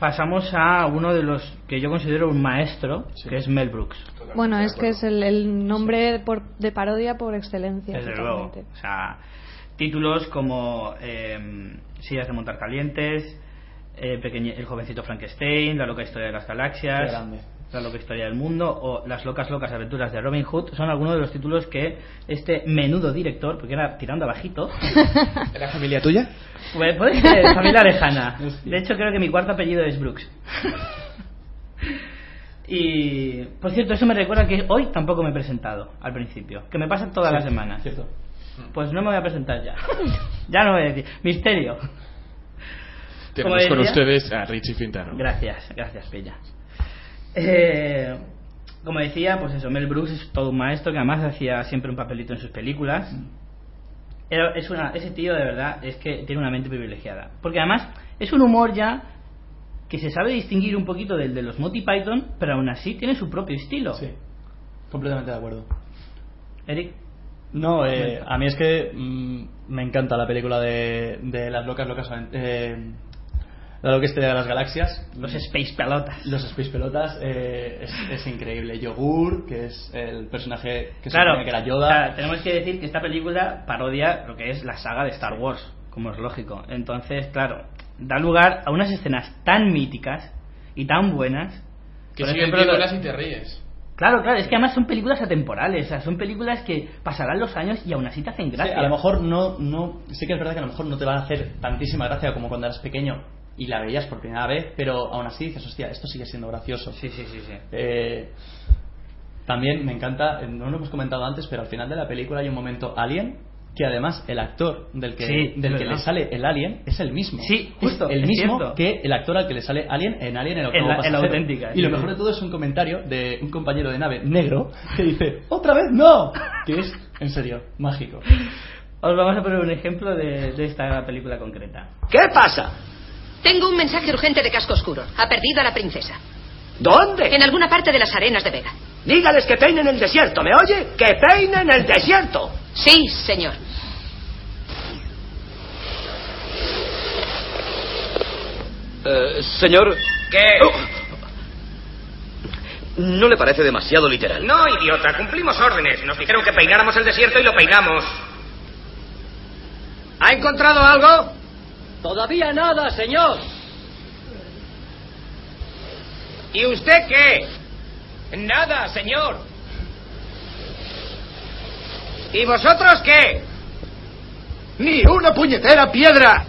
Speaker 1: pasamos a uno de los que yo considero un maestro,
Speaker 3: Sí.
Speaker 1: que es Mel Brooks.
Speaker 4: Totalmente
Speaker 2: Bueno, es que es el, el nombre por- de parodia por excelencia.
Speaker 1: Desde luego. O sea, títulos como eh, Sillas de montar calientes, eh, Pequeñe- El jovencito Frankenstein, La loca historia de las galaxias. La loca historia del mundo o Las locas locas aventuras de Robin Hood son algunos de los títulos que este menudo director, porque era tirando abajito,
Speaker 4: ¿Era familia tuya?
Speaker 1: Pues puede ser familia lejana. De hecho, creo que mi cuarto apellido es Brooks. Y, por cierto, eso me recuerda que hoy tampoco me he presentado al principio, que me pasa todas las semanas.
Speaker 3: Cierto.
Speaker 1: Pues no me voy a presentar ya. ya no voy a decir. Misterio.
Speaker 4: Tenemos con ustedes a Richie Fintano.
Speaker 1: Gracias, gracias, Pella. Eh, como decía, pues eso, Mel Brooks es todo un maestro que además hacía siempre un papelito en sus películas. Era- Es una, ese tío de verdad es que tiene una mente privilegiada. Porque además es un humor ya que se sabe distinguir un poquito del de los Monty Python, pero aún así tiene su propio estilo.
Speaker 3: Sí, completamente de acuerdo.
Speaker 1: Eric,
Speaker 3: No, eh, a mí es que mm, me encanta la película de, de las locas locas eh, la loca historia de las galaxias
Speaker 1: los Space Pelotas.
Speaker 3: los Space Pelotas eh, es, es increíble Yogur que es el personaje que se
Speaker 1: claro,
Speaker 3: supone que era
Speaker 1: o
Speaker 3: Yoda
Speaker 1: sea, tenemos que decir que esta película parodia lo que es la saga de Star Wars, como es lógico. Entonces, claro, da lugar a unas escenas tan míticas y tan buenas.
Speaker 4: Que
Speaker 1: Por
Speaker 4: siguen
Speaker 1: ejemplo, lo-
Speaker 4: viéndolas y te ríes.
Speaker 1: Claro, claro, es que además son películas atemporales, o sea, son películas que pasarán los años y aún así te hacen
Speaker 3: Sí,
Speaker 1: gracia.
Speaker 3: a lo mejor no, no sí que es verdad que a lo mejor no te van a hacer tantísima gracia como cuando eras pequeño y la veías por primera vez pero aún así dices hostia esto sigue siendo gracioso
Speaker 1: Sí, sí, sí, sí.
Speaker 3: Eh, también me encanta, no lo hemos comentado antes, pero al final de la película hay un momento alien que además el actor del que,
Speaker 1: Sí,
Speaker 3: del que le sale el alien es el mismo.
Speaker 1: Sí, justo,
Speaker 3: el mismo
Speaker 1: cierto.
Speaker 3: que el actor al que le sale Alien en Alien el octavo
Speaker 1: En la- en la
Speaker 3: pasajero.
Speaker 1: auténtica,
Speaker 3: Y lo mejor de todo es un comentario de un compañero de nave negro que dice, ¡otra vez no! Que es, en serio, mágico.
Speaker 1: Os vamos a poner un ejemplo de, de esta película concreta.
Speaker 7: ¿Qué pasa?
Speaker 8: Tengo un mensaje urgente de casco oscuro. Ha perdido a la princesa.
Speaker 7: ¿Dónde?
Speaker 8: En alguna parte de las arenas de Vega.
Speaker 7: Dígales que peinen el desierto, ¿me oye? ¡Que peinen el desierto!
Speaker 8: Sí, señor.
Speaker 9: Eh, señor,
Speaker 7: ¿Qué?
Speaker 9: ¿no le parece demasiado literal?
Speaker 7: No, idiota, cumplimos órdenes. Nos dijeron que peináramos el desierto y lo peinamos. ¿Ha encontrado algo?
Speaker 9: Todavía nada, señor.
Speaker 7: ¿Y usted qué? Nada, señor. ¿Y vosotros qué?
Speaker 6: ¡Ni una puñetera piedra!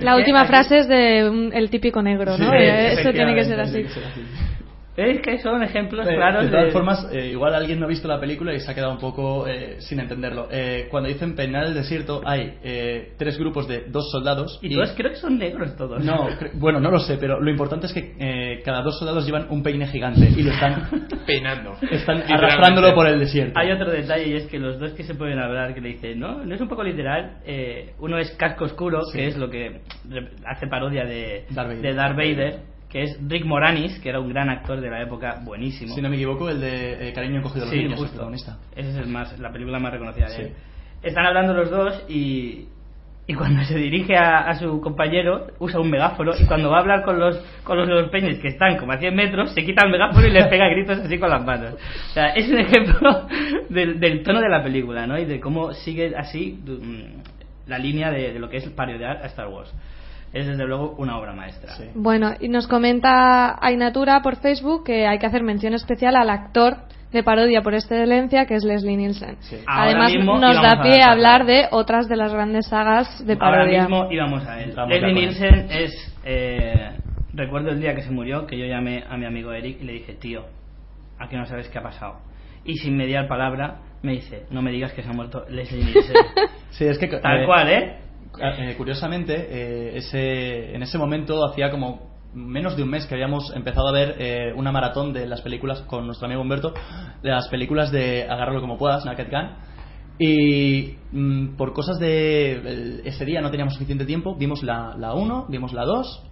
Speaker 2: La última frase es de un- el típico negro, ¿no?
Speaker 3: Sí,
Speaker 2: Eh, Eso tiene que ser así.
Speaker 3: Tiene que ser así.
Speaker 1: ¿Veis que son ejemplos
Speaker 3: Eh,
Speaker 1: claros
Speaker 3: de todas
Speaker 1: de-
Speaker 3: formas, eh, igual alguien no ha visto la película y se ha quedado un poco eh, sin entenderlo. Eh, cuando dicen peinar el desierto, hay eh, tres grupos de dos soldados.
Speaker 1: Y todos creo que son negros todos.
Speaker 3: No, bueno, no lo sé, pero lo importante es que eh, cada dos soldados llevan un peine gigante y lo están,
Speaker 4: Peinando.
Speaker 3: están arrastrándolo por el desierto.
Speaker 1: Hay otro detalle y es que los dos que se pueden hablar que le dicen, no, no es un poco literal. eh, uno es Casco Oscuro,
Speaker 3: Sí.
Speaker 1: que es lo que hace parodia de
Speaker 3: Darth Vader.
Speaker 1: de Darth Vader, que es Rick Moranis, que era un gran actor de la época, buenísimo.
Speaker 3: Si no me equivoco, el de eh, Cariño encogido a los
Speaker 1: Sí,
Speaker 3: niños,
Speaker 1: justo.
Speaker 3: protagonista.
Speaker 1: Ese es el más, la película más reconocida de
Speaker 3: Sí.
Speaker 1: él. Están hablando los dos y, y cuando se dirige a, a su compañero usa un megáfono y cuando va a hablar con los, con los los peines que están como a 100 metros se quita el megáfono y le pega gritos así con las manos. O sea, es un ejemplo del, del tono de la película ¿no? y de cómo sigue así mm, la línea de, de lo que es parodiar a Star Wars. Es desde luego una obra maestra.
Speaker 3: Sí.
Speaker 2: Bueno, y nos comenta Ainatura por Facebook que hay que hacer mención especial al actor de parodia por excelencia que es Leslie Nielsen.
Speaker 3: Sí.
Speaker 1: Ahora
Speaker 2: Además, nos da
Speaker 1: a
Speaker 2: pie a hablar de otras de las grandes sagas de
Speaker 1: Ahora
Speaker 2: parodia.
Speaker 1: mismo íbamos a él.
Speaker 3: Vamos
Speaker 1: Leslie
Speaker 3: él.
Speaker 1: Nielsen es. eh, recuerdo el día que se murió que yo llamé a mi amigo Eric y le dije, tío, aquí no sabes qué ha pasado. Y sin mediar palabra me dice, no me digas que se ha muerto Leslie Nielsen.
Speaker 3: Sí, es que.
Speaker 1: Tal
Speaker 3: eh,
Speaker 1: cual, ¿eh?
Speaker 3: Eh, curiosamente, eh, ese, en ese momento hacía como menos de un mes que habíamos empezado a ver eh, una maratón de las películas con nuestro amigo Humberto, de las películas de Agárralo como puedas, Naked Gun. Y mm, por cosas de ese día no teníamos suficiente tiempo, vimos la 1, vimos la 2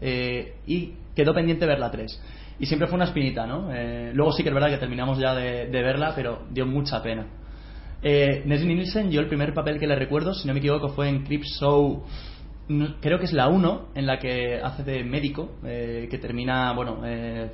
Speaker 3: y quedó pendiente ver la 3. Y siempre fue una espinita, ¿no? Eh, luego sí que es verdad que terminamos ya de, de verla, pero dio mucha pena. Eh, Leslie Nielsen, yo el primer papel que le recuerdo, si no me equivoco, fue en Crip Show, no- creo que es la 1, en la que hace de médico, eh, que termina, bueno, eh,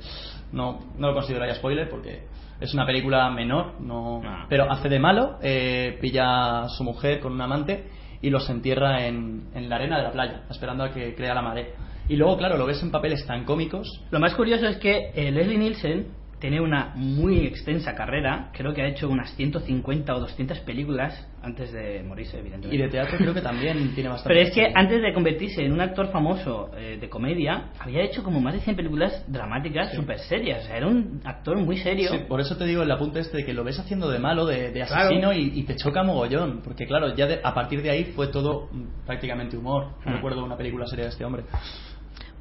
Speaker 3: no, no lo consideraría spoiler porque es una película menor, no,
Speaker 1: Ah.
Speaker 3: pero hace de malo, eh, pilla a su mujer con un amante y los entierra en, en la arena de la playa, esperando a que crea la marea. Y luego, claro, lo ves en papeles tan cómicos
Speaker 1: Lo más curioso es que eh, Leslie Nielsen tiene una muy extensa carrera. Creo que ha hecho unas 150 o 200 películas antes de morirse, evidentemente.
Speaker 3: y de teatro creo que también tiene bastante.
Speaker 1: Pero es que antes de convertirse en un actor famoso eh, de comedia, había hecho como más de 100 películas dramáticas
Speaker 3: Sí.
Speaker 1: súper serias. O sea, era un actor muy serio.
Speaker 3: Sí, por eso te digo el apunte este de que lo ves haciendo de malo, de, de
Speaker 1: Claro.
Speaker 3: asesino y, y te choca mogollón. Porque claro, ya de- a partir de ahí fue todo mm, prácticamente humor. No
Speaker 1: Hmm.
Speaker 3: recuerdo una película seria de este hombre.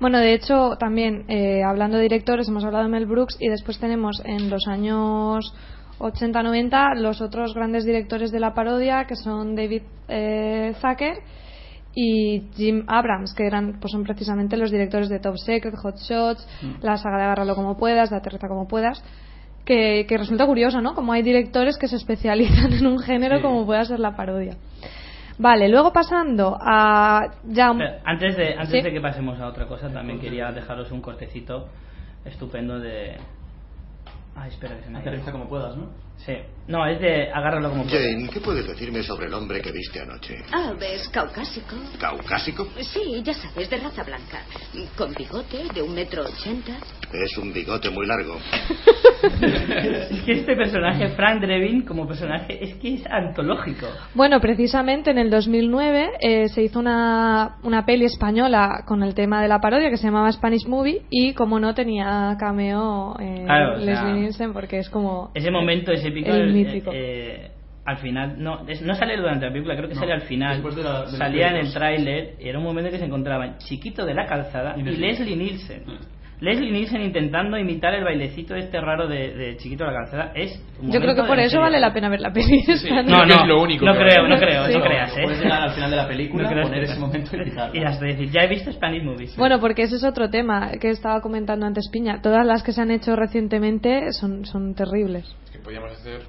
Speaker 2: Bueno, de hecho, también eh, hablando de directores, hemos hablado de Mel Brooks y después tenemos en los años 80-90 los otros grandes directores de la parodia que son David eh, Zucker y Jim Abrams, que eran pues son precisamente los directores de Top Secret, Hot Shots, la saga de Agárralo como puedas, de Aterriza como puedas. Que, que resulta curioso, ¿no? Como hay directores que se especializan en un género
Speaker 3: Sí.
Speaker 2: como pueda ser la parodia. Vale, luego pasando a ya un-
Speaker 1: antes de, antes
Speaker 2: Sí.
Speaker 1: de que pasemos a otra cosa, también quería dejaros un cortecito estupendo de. Ay, espera que se me.
Speaker 3: Aterriza como puedas, ¿no?
Speaker 1: Sí. No, es de agárralo como puedas.
Speaker 10: Jane, ¿qué puedes decirme sobre el hombre que viste anoche?
Speaker 8: Ah, es caucásico.
Speaker 10: ¿Caucásico?
Speaker 8: Sí, ya sabes, de raza blanca. Con bigote, de un metro ochenta.
Speaker 10: Es un bigote muy largo.
Speaker 1: Es que este personaje, Frank Drebin, como personaje, es que es antológico.
Speaker 2: Bueno, precisamente en el 2009 eh, se hizo una, una peli española con el tema de la parodia que se llamaba Spanish Movie y como no tenía cameo eh,
Speaker 1: Claro, o sea,
Speaker 2: Leslie Nielsen porque es como
Speaker 1: Ese momento es épico.
Speaker 2: el mítico.
Speaker 1: eh, al final, no, es- no sale durante la película, creo que
Speaker 3: No,
Speaker 1: sale al final.
Speaker 3: después de la- de los
Speaker 1: salía en el tráiler y era un momento que se encontraban Chiquito de la Calzada
Speaker 3: Y
Speaker 1: y
Speaker 3: Leslie.
Speaker 1: Nielsen. Leslie Nielsen intentando imitar el bailecito este raro de, de Chiquito de la Calzada es un
Speaker 2: Yo creo que por eso
Speaker 1: serio.
Speaker 2: vale la pena ver la peli.
Speaker 1: No,
Speaker 4: que
Speaker 1: no,
Speaker 4: es lo único
Speaker 1: no creo, no creo,
Speaker 2: Sí.
Speaker 1: no creas, ¿eh?
Speaker 3: Puedes llegar al final de la película,
Speaker 1: No creas
Speaker 3: poner
Speaker 1: que
Speaker 3: ese momento y quitarlo.
Speaker 1: Y hasta decir, ya he visto Spanish Movies.
Speaker 2: Bueno, porque ese es otro tema que estaba comentando antes Piña. Todas las que se han hecho recientemente son, son terribles.
Speaker 4: Es que podríamos hacer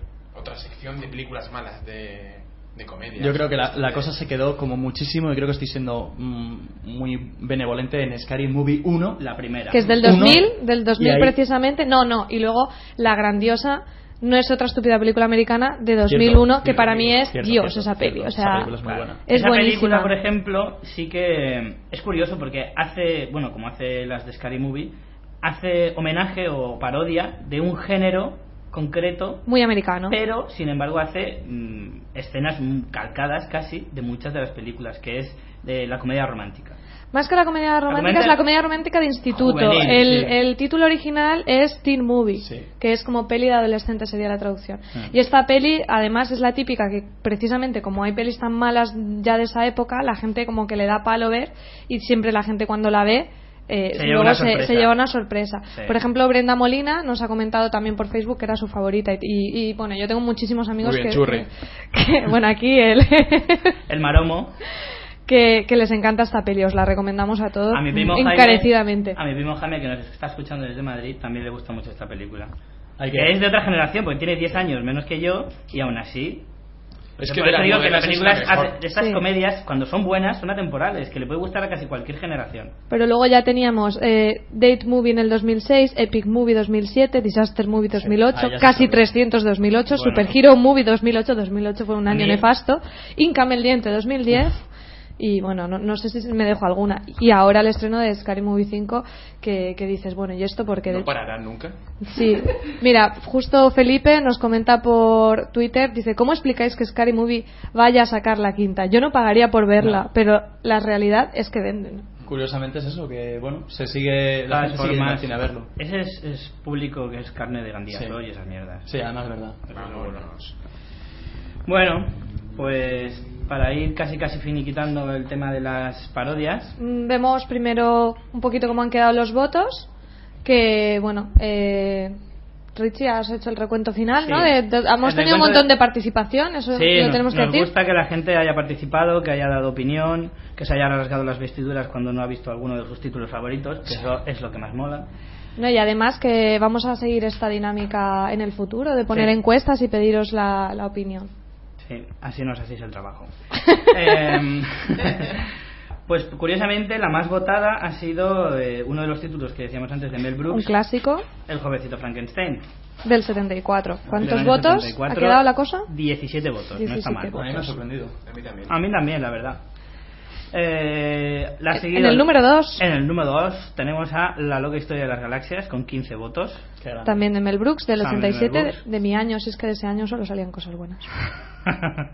Speaker 4: otra sección de películas malas de, de comedia.
Speaker 3: Yo creo que la, la cosa se quedó como muchísimo y creo que estoy siendo mm, muy benevolente en Scary Movie 1.
Speaker 1: la primera.
Speaker 2: Que es del
Speaker 3: Uno,
Speaker 2: 2000, del 2000
Speaker 3: y ahí-
Speaker 2: precisamente. No, no. Y luego la grandiosa no es otra estúpida película americana de 2001
Speaker 3: Cierto,
Speaker 2: que
Speaker 3: cierto,
Speaker 2: para mí es
Speaker 3: cierto,
Speaker 2: Dios
Speaker 3: cierto,
Speaker 2: esa peli.
Speaker 3: cierto.
Speaker 2: O
Speaker 3: Esa
Speaker 2: sea,
Speaker 3: película es muy buena.
Speaker 2: es
Speaker 1: Esa
Speaker 2: buenísima.
Speaker 1: película, por ejemplo, sí que es curioso porque hace, bueno, como hace las de Scary Movie, hace homenaje o parodia de un género concreto,
Speaker 2: Muy americano.
Speaker 1: pero sin embargo hace mm, escenas mm, calcadas casi de muchas de las películas, que es de la comedia romántica.
Speaker 2: Más que la comedia romántica
Speaker 1: comedia-
Speaker 2: es la comedia romántica de instituto.
Speaker 1: Juvenil,
Speaker 2: el,
Speaker 1: sí.
Speaker 2: el título original es Teen Movie,
Speaker 3: Sí.
Speaker 2: que es como peli de adolescente sería la traducción.
Speaker 1: Ah.
Speaker 2: Y esta peli además es la típica que precisamente como hay pelis tan malas ya de esa época, la gente como que le da palo ver y siempre la gente cuando la ve eh,
Speaker 1: Se lleva
Speaker 2: luego
Speaker 1: una
Speaker 2: se,
Speaker 1: sorpresa.
Speaker 2: se lleva una sorpresa.
Speaker 1: Sí.
Speaker 2: Por ejemplo, Brenda Molina nos ha comentado también por Facebook que era su favorita y, y- y, bueno, yo tengo muchísimos amigos
Speaker 4: Muy bien,
Speaker 2: que,
Speaker 4: churri.
Speaker 2: que- bueno, aquí el
Speaker 1: El maromo,
Speaker 2: que, que les encanta esta peli, os la recomendamos a todos
Speaker 1: a mi primo Jaime,
Speaker 2: encarecidamente.
Speaker 1: a mi primo Jaime que nos está escuchando desde Madrid, también le gusta mucho esta película. Que
Speaker 3: que-
Speaker 1: es de otra generación, porque tiene 10 años menos que yo y aún así
Speaker 4: Es
Speaker 1: Por
Speaker 4: que
Speaker 1: eso
Speaker 4: las
Speaker 1: digo que las películas, de estas
Speaker 2: Sí.
Speaker 1: comedias, cuando son buenas, son atemporales, que le puede gustar a casi cualquier generación.
Speaker 2: Pero luego ya teníamos eh, Date Movie en el 2006, Epic Movie 2007, Disaster Movie 2008,
Speaker 3: Ah, ya se
Speaker 2: Casi
Speaker 3: sabe.
Speaker 2: 300 2008,
Speaker 1: Bueno.
Speaker 2: Super Hero Movie 2008, 2008 fue un año nefasto, Income el Diente 2010 y bueno, no, no sé si me dejo alguna. Y ahora el estreno de Scary Movie 5 que, que dices, bueno, ¿y esto porque
Speaker 4: No pararán nunca.
Speaker 2: Sí, mira, justo Felipe nos comenta por Twitter, dice, ¿cómo explicáis que Scary Movie vaya a sacar la quinta? Yo no pagaría por verla,
Speaker 3: No.
Speaker 2: pero la realidad es que venden.
Speaker 3: Curiosamente es eso, que bueno, se sigue, la gente sigue sin verlo.
Speaker 1: Ese es, es público que es carne de gandíaso
Speaker 3: Sí.
Speaker 1: y esas mierdas.
Speaker 3: Sí, además es verdad.
Speaker 4: Vámonos.
Speaker 1: Bueno, pues para ir casi casi finiquitando el tema de las parodias,
Speaker 2: Mm, Vemos primero un poquito cómo han quedado los votos, que bueno, eh, Richie, has hecho el recuento final,
Speaker 1: Sí.
Speaker 2: ¿no? De- de- hemos
Speaker 1: El
Speaker 2: tenido un montón
Speaker 1: de-
Speaker 2: de participación, eso
Speaker 1: sí,
Speaker 2: lo
Speaker 1: nos,
Speaker 2: tenemos que
Speaker 1: nos
Speaker 2: decir.
Speaker 1: gusta que la gente haya participado, que haya dado opinión, que se haya rasgado las vestiduras cuando no ha visto alguno de sus títulos favoritos, que eso es lo que más mola.
Speaker 2: No, y además que vamos a seguir esta dinámica en el futuro, de poner
Speaker 1: Sí.
Speaker 2: encuestas y pediros la, la opinión.
Speaker 1: Sí, así nos hacéis el trabajo. Em, pues curiosamente la más votada ha sido eh, uno de los títulos que decíamos antes de Mel
Speaker 2: Un
Speaker 1: Brooks,
Speaker 2: clásico
Speaker 1: El jovencito Frankenstein.
Speaker 2: del 74. ¿Cuántos
Speaker 1: Del
Speaker 2: votos
Speaker 1: 74,
Speaker 2: ha quedado la cosa?
Speaker 1: 17 votos, no
Speaker 2: 17
Speaker 1: está mal.
Speaker 3: A mí me ha sorprendido.
Speaker 4: A mí también.
Speaker 1: A mí también, la verdad. Eh, la
Speaker 2: En
Speaker 1: seguida-
Speaker 2: el número 2,
Speaker 1: En el número 2 tenemos a La loca historia de las galaxias con 15 votos.
Speaker 2: También de Mel Brooks, del
Speaker 1: También de Mel
Speaker 2: 87,
Speaker 1: Brooks.
Speaker 2: de mi año, si es que de ese año solo salían cosas buenas.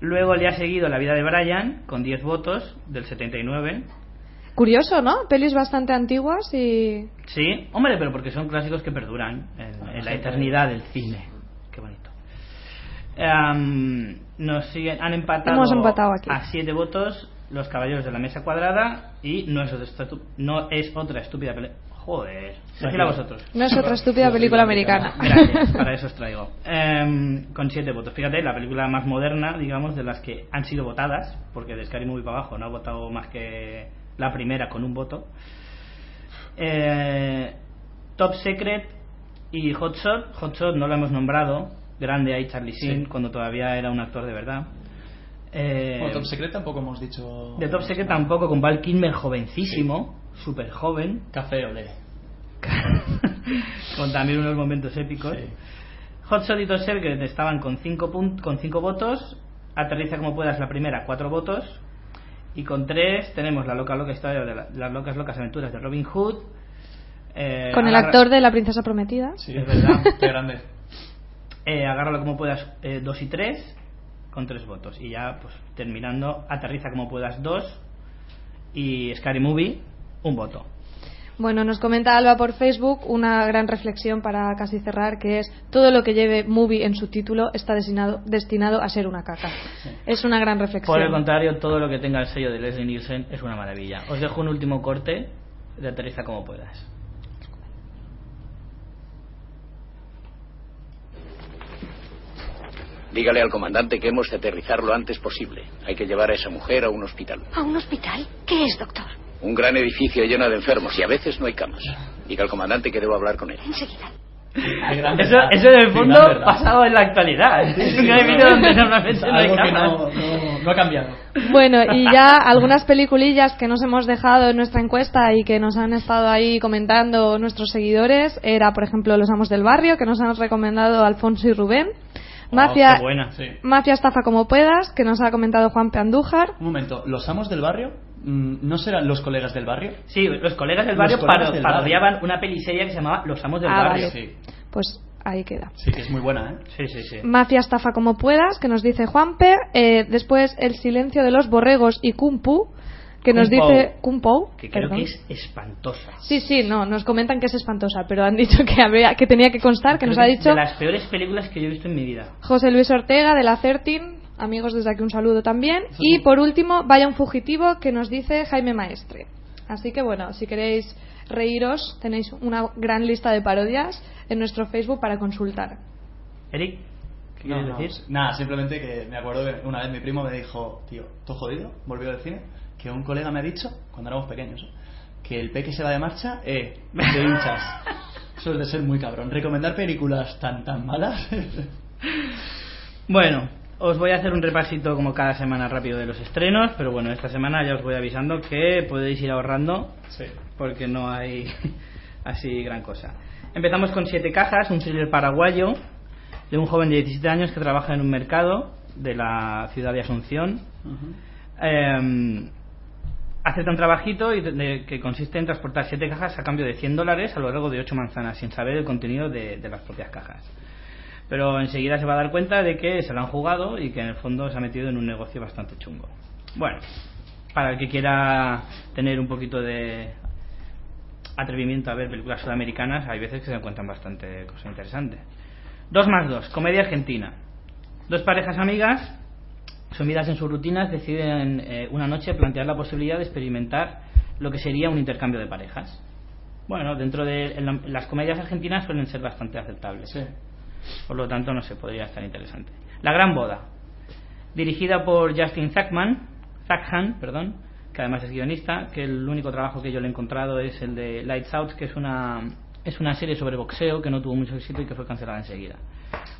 Speaker 1: Luego le ha seguido La vida de Brian con 10 votos del 79.
Speaker 2: Curioso, ¿no? Pelis bastante antiguas y...
Speaker 1: Sí, hombre, pero porque son clásicos que perduran en, en la eternidad del cine. Em, nos siguen, han empatado,
Speaker 2: Hemos empatado aquí.
Speaker 1: a 7 votos Los Caballeros de la Mesa Cuadrada y No es otra, estu- no es otra estúpida pelea. Joder, decídla vosotros.
Speaker 2: No es otra estúpida película americana.
Speaker 1: Gracias, para eso os traigo. Em, con siete votos. Fíjate, la película más moderna, digamos, de las que han sido votadas, porque de Scary Movie para abajo no ha votado más que la primera con un voto. Eh, Top Secret y Hot Shot. Hot Shot no lo hemos nombrado. Grande ahí Charlie Sheen,
Speaker 3: Sí.
Speaker 1: cuando todavía era un actor de verdad. Eh,
Speaker 3: Bueno, Top Secret tampoco hemos dicho.
Speaker 1: de Top Secret tampoco, con Val Kilmer jovencísimo, súper joven.
Speaker 3: Café Olé.
Speaker 1: con también unos momentos épicos.
Speaker 3: Sí.
Speaker 1: Hot Shot y Top Secret estaban con 5 con cinco votos. Aterriza como puedas la primera, 4 votos. Y con 3 tenemos la loca loca historia de la- las locas locas aventuras de Robin Hood. Eh,
Speaker 2: Con el actor de La Princesa Prometida.
Speaker 3: Sí,
Speaker 1: Es verdad.
Speaker 3: Qué grande.
Speaker 1: Eh, agárralo como puedas 2 y 3 con 3 votos. Y ya pues terminando, aterriza como puedas 2 y Scary Movie un voto.
Speaker 2: Bueno, nos comenta Alba por Facebook una gran reflexión para casi cerrar, que es todo lo que lleve movie en su título está destinado, destinado a ser una caca. Es una gran reflexión.
Speaker 1: Por el contrario, todo lo que tenga el sello de Leslie Nielsen es una maravilla. Os dejo un último corte de aterriza como puedas.
Speaker 11: Dígale al comandante que hemos de aterrizar lo antes posible. Hay que llevar a esa mujer a un hospital.
Speaker 8: ¿A un hospital? ¿Qué es, doctor?
Speaker 11: Un gran edificio lleno de enfermos y a veces no hay camas. Diga al comandante que debo hablar con él.
Speaker 8: Enseguida.
Speaker 1: Eso, eso en el fondo pasado en la actualidad. Es un edificio donde normalmente no hay camas.
Speaker 3: no, no- no ha cambiado.
Speaker 2: Bueno, y ya algunas peliculillas que nos hemos dejado en nuestra encuesta y que nos han estado ahí comentando nuestros seguidores era, por ejemplo, Los Amos del Barrio, que nos han recomendado Alfonso y Rubén. Mafia,
Speaker 3: Oh, buena, sí.
Speaker 2: Mafia estafa como puedas, que nos ha comentado Juan P. Andújar.
Speaker 3: Un momento, ¿los amos del barrio? Mm, ¿No serán los colegas del barrio?
Speaker 1: Sí, los colegas del barrio
Speaker 3: colegas
Speaker 1: paro-
Speaker 3: del
Speaker 1: parodiaban una peliserie que se llamaba Los Amos del
Speaker 2: Ah,
Speaker 1: Barrio.
Speaker 2: vale. Pues ahí queda.
Speaker 3: Sí, que es muy buena, ¿eh?
Speaker 1: Sí, sí, sí.
Speaker 2: Mafia estafa como puedas, que nos dice Juanpe. Eh, después El silencio de los borregos y Kung Pu, que nos
Speaker 1: Kung Pao.
Speaker 2: dice Kung Pao,
Speaker 1: Que creo
Speaker 2: perdón.
Speaker 1: que es espantosa.
Speaker 2: Sí, sí, no, nos comentan que es espantosa, pero han dicho que, habría, que tenía que constar, que
Speaker 1: Creo
Speaker 2: nos ha dicho
Speaker 1: De las peores películas que yo he visto en mi vida.
Speaker 2: José Luis Ortega de la Certin. Amigos, desde aquí un saludo también. Y por último, Vaya un fugitivo, que nos dice Jaime Maestre. Así que bueno, si queréis reíros, tenéis una gran lista de parodias en nuestro Facebook para consultar.
Speaker 1: Eric, ¿qué
Speaker 3: No,
Speaker 1: quieres
Speaker 3: no,
Speaker 1: decir?
Speaker 3: Nada, simplemente que me acuerdo que una vez mi primo me dijo, tío, ¿tú jodido? Volvió del cine, que un colega me ha dicho, cuando éramos pequeños, que el peque se va de marcha, eh, te hinchas. Eso es de ser muy cabrón. Recomendar películas tan tan malas.
Speaker 1: Bueno, os voy a hacer un repasito como cada semana rápido de los estrenos, pero bueno, esta semana ya os voy avisando que podéis ir ahorrando
Speaker 3: sí.
Speaker 1: porque no hay así gran cosa. Empezamos con Siete Cajas, un thriller paraguayo de un joven de 17 años que trabaja en un mercado de la ciudad de Asunción. Eh, acepta un trabajito y de- que consiste en transportar siete cajas a cambio de 100 dólares a lo largo de ocho manzanas, sin saber el contenido de, de las propias cajas. Pero enseguida se va a dar cuenta de que se lo han jugado y que en el fondo se ha metido en un negocio bastante chungo. Bueno, para el que quiera tener un poquito de atrevimiento a ver películas sudamericanas, hay veces que se encuentran bastante cosas interesantes. Dos más dos, comedia argentina. Dos parejas amigas, sumidas en sus rutinas, deciden eh, una noche plantear la posibilidad de experimentar lo que sería un intercambio de parejas. Bueno, dentro de en la- las comedias argentinas suelen ser bastante aceptables. Por lo tanto, no sé, podría estar interesante. La Gran Boda, dirigida por Justin Zachman, Zachman, perdón, que además es guionista, que el único trabajo que yo le he encontrado es el de Lights Out, que es una es una serie sobre boxeo que no tuvo mucho éxito y que fue cancelada enseguida.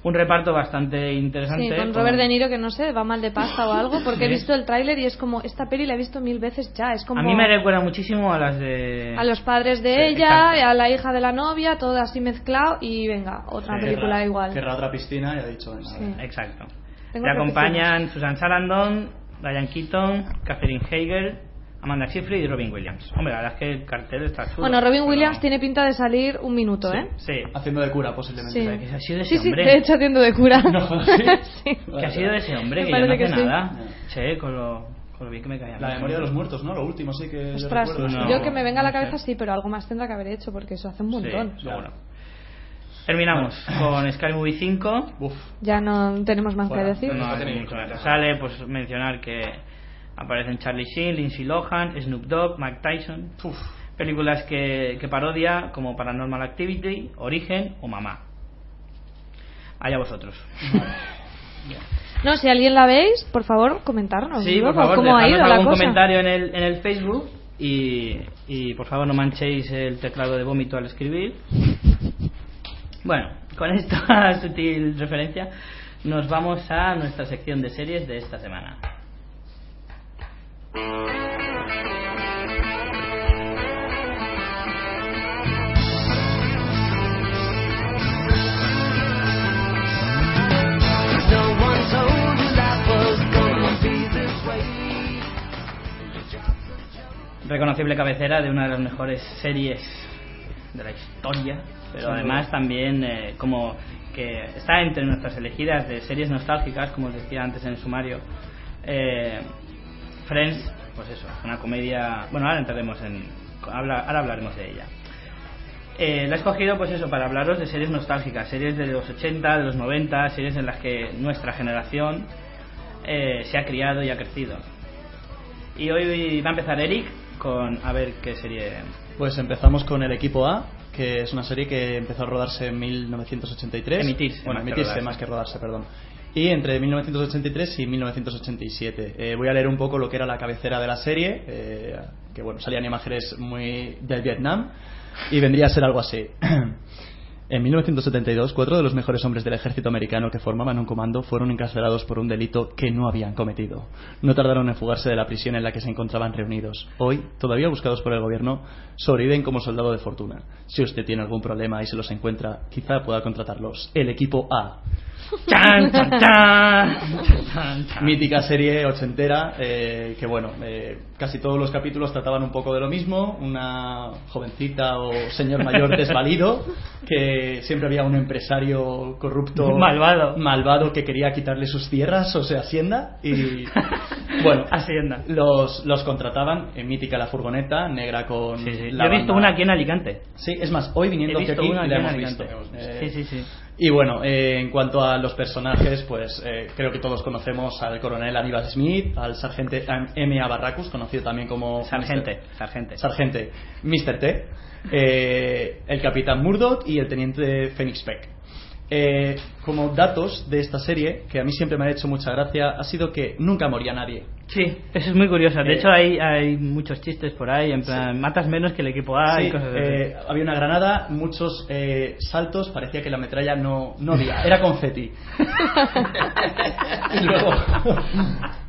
Speaker 1: Un reparto bastante interesante.
Speaker 2: Sí, con Robert De Niro que no sé, va mal de pasta o algo, porque he visto el tráiler y es como, esta peli la he visto mil veces ya, es como...
Speaker 1: A mí me recuerda muchísimo a las de...
Speaker 2: a los padres de
Speaker 1: Sí,
Speaker 2: ella,
Speaker 1: exacto.
Speaker 2: a la hija de la novia, todo así mezclado y venga, otra
Speaker 3: Sí.
Speaker 2: película
Speaker 3: Querrá-
Speaker 2: igual.
Speaker 3: Querrá otra piscina y ha dicho, venga,
Speaker 2: Sí.
Speaker 1: Exacto.
Speaker 2: Tengo
Speaker 1: Le acompañan Susan Sarandon, Diane Keaton, Catherine Heigl, Amanda Seyfried y Robin Williams. Hombre, la verdad es que el cartel está chulo.
Speaker 2: Bueno, Robin Williams tiene pinta de salir un minuto, ¿eh?
Speaker 1: Sí.
Speaker 3: Haciendo de cura, posiblemente.
Speaker 2: Sí.
Speaker 1: O sea, que ha sido de ese
Speaker 2: Sí, sí,
Speaker 1: hombre.
Speaker 2: de hecho haciendo de cura.
Speaker 3: No, sí.
Speaker 2: Sí.
Speaker 1: Que ha sido de ese hombre,
Speaker 2: Me
Speaker 1: que ya no
Speaker 2: parece
Speaker 1: hace
Speaker 2: que sí.
Speaker 1: nada. Sí, con lo, con lo bien que me caía.
Speaker 3: La memoria de los muertos, ¿no? Lo último sí que yo
Speaker 2: Ostras,
Speaker 3: recuerdo.
Speaker 1: No,
Speaker 2: yo que me venga a la
Speaker 1: no
Speaker 2: cabeza sí, pero algo más tendrá que haber hecho porque eso hace un montón.
Speaker 1: Sí, seguro. Terminamos con Sky Movie 5.
Speaker 2: Ya no tenemos más que
Speaker 1: Bueno,
Speaker 2: decir.
Speaker 1: no más que sale, pues mencionar que aparecen Charlie Sheen, Lindsay Lohan, Snoop Dogg, Mike Tyson. Películas que, que parodia como Paranormal Activity, Origen o Mamá. Allá vosotros.
Speaker 2: No, si alguien la veis, por favor, comentarnos.
Speaker 1: Sí, por favor,
Speaker 2: cómo ha la
Speaker 1: algún
Speaker 2: cosa.
Speaker 1: comentario en el, en el Facebook y, y por favor no manchéis el teclado de vómito al escribir. Bueno, con esta sutil referencia nos vamos a nuestra sección de series de esta semana. Reconocible cabecera de una de las mejores series de la historia, pero además también eh, como que está entre nuestras elegidas de series nostálgicas, como os decía antes en el sumario. Eh, Friends, pues eso, una comedia. Bueno, ahora entraremos en, habla- ahora hablaremos de ella. Eh, la he escogido pues eso para hablaros de series nostálgicas, series de los 80, de los 90, series en las que nuestra generación eh, se ha criado y ha crecido. Y hoy va a empezar Eric con a ver qué serie.
Speaker 3: Pues empezamos con el equipo A, que es una serie que empezó a rodarse en 1983.
Speaker 1: Emitirse,
Speaker 3: Bueno,
Speaker 1: más
Speaker 3: emitirse más que rodarse, perdón. Y entre 1983 y 1987. Eh, voy a leer un poco lo que era la cabecera de la serie, eh, que bueno, salían imágenes muy del Vietnam, y vendría a ser algo así. En 1972, cuatro de los mejores hombres del ejército americano que formaban un comando fueron encarcelados por un delito que no habían cometido. No tardaron en fugarse de la prisión en la que se encontraban reunidos. Hoy, todavía buscados por el gobierno, sobreviven como soldado de fortuna. Si usted tiene algún problema y se los encuentra, quizá pueda contratarlos. El equipo A.
Speaker 1: ¡Chan, chan, chan!
Speaker 3: Mítica serie ochentera eh, que bueno, eh, casi todos los capítulos trataban un poco de lo mismo, una jovencita o señor mayor desvalido, que siempre había un empresario corrupto
Speaker 1: Malvado.
Speaker 3: malvado que quería quitarle sus tierras, o sea, Hacienda, y bueno,
Speaker 1: Hacienda.
Speaker 3: los, los contrataban en mítica la furgoneta, negra con
Speaker 1: Sí, sí. Yo
Speaker 3: la
Speaker 1: he visto
Speaker 3: banda-
Speaker 1: una aquí en Alicante.
Speaker 3: Sí, es más, hoy viniendo
Speaker 1: He
Speaker 3: hacia
Speaker 1: visto
Speaker 3: aquí
Speaker 1: una
Speaker 3: la hemos visto. Eh,
Speaker 1: Sí, sí, sí.
Speaker 3: Y bueno, eh, en cuanto a los personajes, pues eh, creo que todos conocemos al coronel Aníbal Smith, al sargente M.A. Barracus, conocido también como
Speaker 1: Sargente,
Speaker 3: Mr.
Speaker 1: sargente.
Speaker 3: sargente Mr. T, eh, el capitán Murdoch y el teniente Phoenix Peck. Eh, como datos de esta serie, que a mí siempre me ha hecho mucha gracia, ha sido que nunca moría nadie.
Speaker 1: Sí, eso es muy curioso. De
Speaker 3: Eh,
Speaker 1: hecho, hay, hay muchos chistes por ahí, en plan, matas menos que el equipo A
Speaker 3: Sí,
Speaker 1: y cosas así.
Speaker 3: eh, había una granada, muchos eh, saltos, parecía que la metralla no, no había, era confeti. y, luego,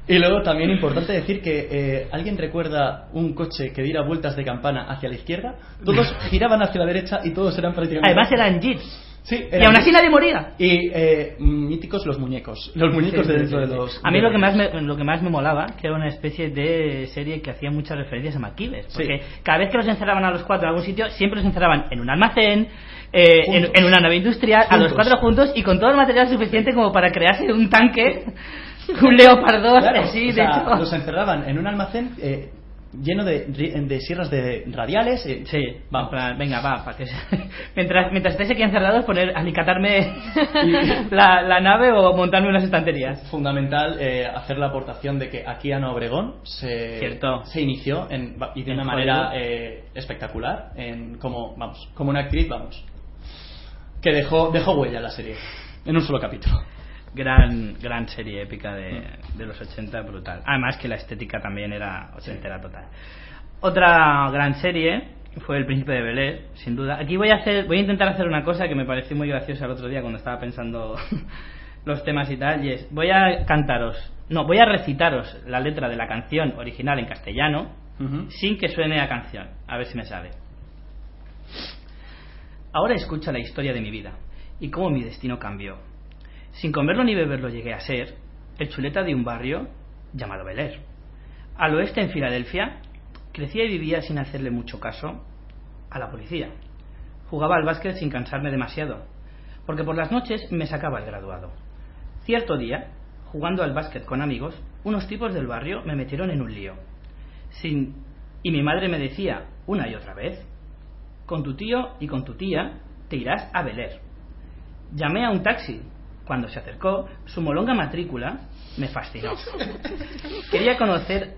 Speaker 3: y luego también importante decir que eh, alguien recuerda un coche que diera vueltas de campana hacia la izquierda, todos giraban hacia la derecha y todos eran prácticamente...
Speaker 1: Además eran jeeps.
Speaker 3: Sí,
Speaker 1: Y aún así nadie moría.
Speaker 3: Y eh, míticos los muñecos, los muñecos
Speaker 1: Sí,
Speaker 3: de dentro
Speaker 1: sí,
Speaker 3: de los...
Speaker 1: A mí
Speaker 3: de
Speaker 1: lo que, más me, lo que más me molaba, que era una especie de serie que hacía muchas referencias a MacGyver. Porque cada vez que los encerraban a los cuatro en algún sitio, siempre los encerraban en un almacén, eh, en, una nave industrial, a los cuatro juntos y con todo el material suficiente como para crearse un tanque, un leopardo,
Speaker 3: Claro,
Speaker 1: así,
Speaker 3: o sea,
Speaker 1: de hecho.
Speaker 3: los encerraban en un almacén eh, lleno de, ri- de sierras de radiales. eh,
Speaker 1: Sí,
Speaker 3: vamos.
Speaker 1: en plan, venga, va, para que mientras, mientras estéis aquí encerrados, poner, alicatarme la, la nave o montarme unas estanterías.
Speaker 3: fundamental eh, hacer la aportación de que aquí Ana Obregón se,
Speaker 1: Cierto.
Speaker 3: se inició en- y de
Speaker 1: En
Speaker 3: una manera eh, espectacular en como vamos como una actriz vamos que dejó dejó huella en la serie en un solo capítulo
Speaker 1: Gran, gran serie épica de, de los 80, brutal. Además que la estética también era ochentera total. Otra gran serie fue El Príncipe de Bel Air, sin duda. Aquí voy a hacer, voy a intentar hacer una cosa que me pareció muy graciosa el otro día cuando estaba pensando los temas y tal, y es, voy a cantaros, no, voy a recitaros la letra de la canción original en castellano, sin que suene a canción. A ver si me sale. Ahora escucha la historia de mi vida y cómo mi destino cambió. Sin comerlo ni beberlo llegué a ser el chuleta de un barrio llamado Bel. Al oeste en Filadelfia, crecía y vivía sin hacerle mucho caso a la policía. Jugaba al básquet sin cansarme demasiado, porque por las noches me sacaba el graduado. Cierto día, jugando al básquet con amigos, unos tipos del barrio me metieron en un lío. Y mi madre me decía, una y otra vez, con tu tío y con tu tía te irás a Bel. Llamé a un taxi. Cuando se acercó, su molonga matrícula me fascinó. Quería conocer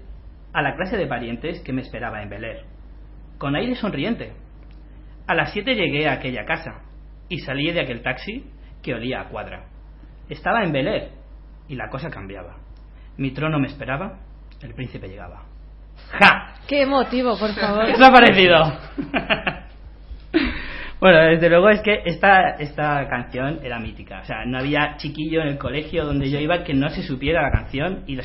Speaker 1: a la clase de parientes que me esperaba en Bel Air. Con aire sonriente. A las 7 llegué a aquella casa y salí de aquel taxi que olía a cuadra. Estaba en Bel Air y la cosa cambiaba. Mi trono me esperaba, el príncipe llegaba. ¡Ja!
Speaker 2: Qué emotivo, por favor.
Speaker 1: ¿Qué os ha parecido? bueno, desde luego es que esta, esta canción era mítica. O sea, no había chiquillo en el colegio donde yo iba que no se supiera la canción y,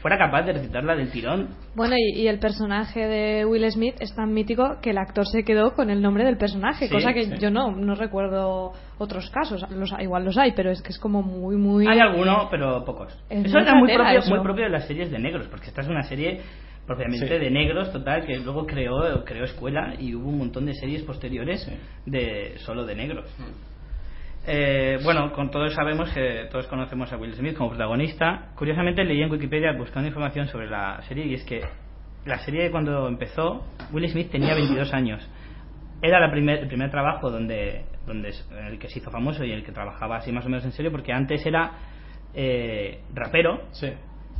Speaker 1: fuera capaz de recitarla del tirón.
Speaker 2: Bueno, y, y el personaje de Will Smith es tan mítico que el actor se quedó con el nombre del personaje,
Speaker 1: Sí,
Speaker 2: cosa que
Speaker 1: sí.
Speaker 2: yo no, no recuerdo otros casos. Los, igual los hay, pero es que es como muy, muy.
Speaker 1: Hay alguno, pero pocos.
Speaker 2: Es
Speaker 1: eso era muy propio,
Speaker 2: eso.
Speaker 1: muy propio de las series de negros, porque esta es una serie propiamente
Speaker 3: Sí.
Speaker 1: de negros total que luego creó creó escuela y hubo un montón de series posteriores de solo de negros. Eh, bueno con todos sabemos que todos conocemos a Will Smith como protagonista. Curiosamente leí en Wikipedia buscando información sobre la serie y es que la serie cuando empezó, Will Smith tenía 22 años. Era la primer, el primer trabajo donde, donde en el que se hizo famoso y en el que trabajaba así más o menos en serio, porque antes era eh, rapero,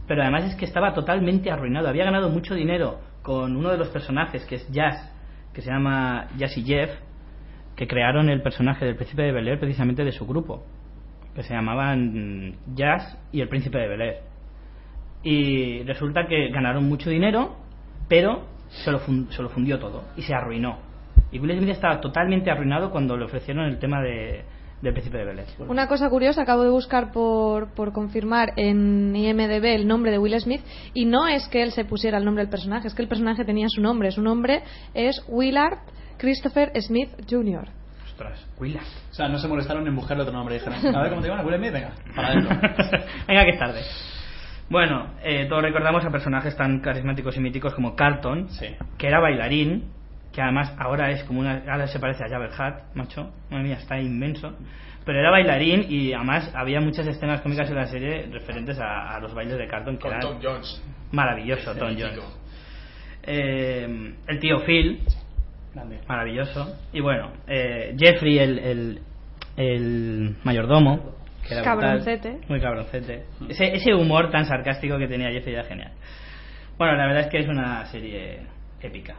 Speaker 1: pero además es que estaba totalmente arruinado. Había ganado mucho dinero con uno de los personajes que es Jazz, que se llama Jazz y Jeff, que crearon el personaje del Príncipe de Bel Air precisamente de su grupo, que se llamaban Jazz y el Príncipe de Bel Air. Y resulta que ganaron mucho dinero, pero se lo, se lo fundió todo y se arruinó. Y Will Smith estaba totalmente arruinado cuando le ofrecieron el tema de, del Príncipe de Bel Air.
Speaker 2: Una cosa curiosa, acabo de buscar por, por confirmar en IMDB el nombre de Will Smith y no es que él se pusiera el nombre del personaje, es que el personaje tenía su nombre. Su nombre es Willard Christopher Smith Jr.
Speaker 1: Ostras, Willard.
Speaker 3: O sea, no se molestaron en buscarle otro nombre. Dijeron, a ver cómo te llaman, Will Smith, venga, para adentro.
Speaker 1: Venga, que es tarde. Bueno, eh, todos recordamos a personajes tan carismáticos y míticos como Carlton, que era bailarín, que además ahora es como una. Ahora se parece a Jabber Hutt, macho. Madre mía, está inmenso. Pero era bailarín y además había muchas escenas cómicas en la serie referentes a, a los bailes de Carlton, que
Speaker 4: Con
Speaker 1: eran
Speaker 4: Tom Jones.
Speaker 1: maravilloso, Tom. Jones. Eh, el tío Phil,
Speaker 3: Grande.
Speaker 1: maravilloso. Y bueno, eh, Jeffrey, el, el, el mayordomo, que era brutal.
Speaker 2: Cabroncete.
Speaker 1: muy cabroncete. Ese, ese humor tan sarcástico que tenía Jeffrey era genial. Bueno, la verdad es que es una serie épica.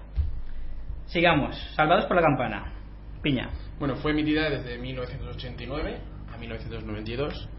Speaker 1: Sigamos, Salvados por la Campana. Piña.
Speaker 4: Bueno, fue emitida desde 1989 a 1992.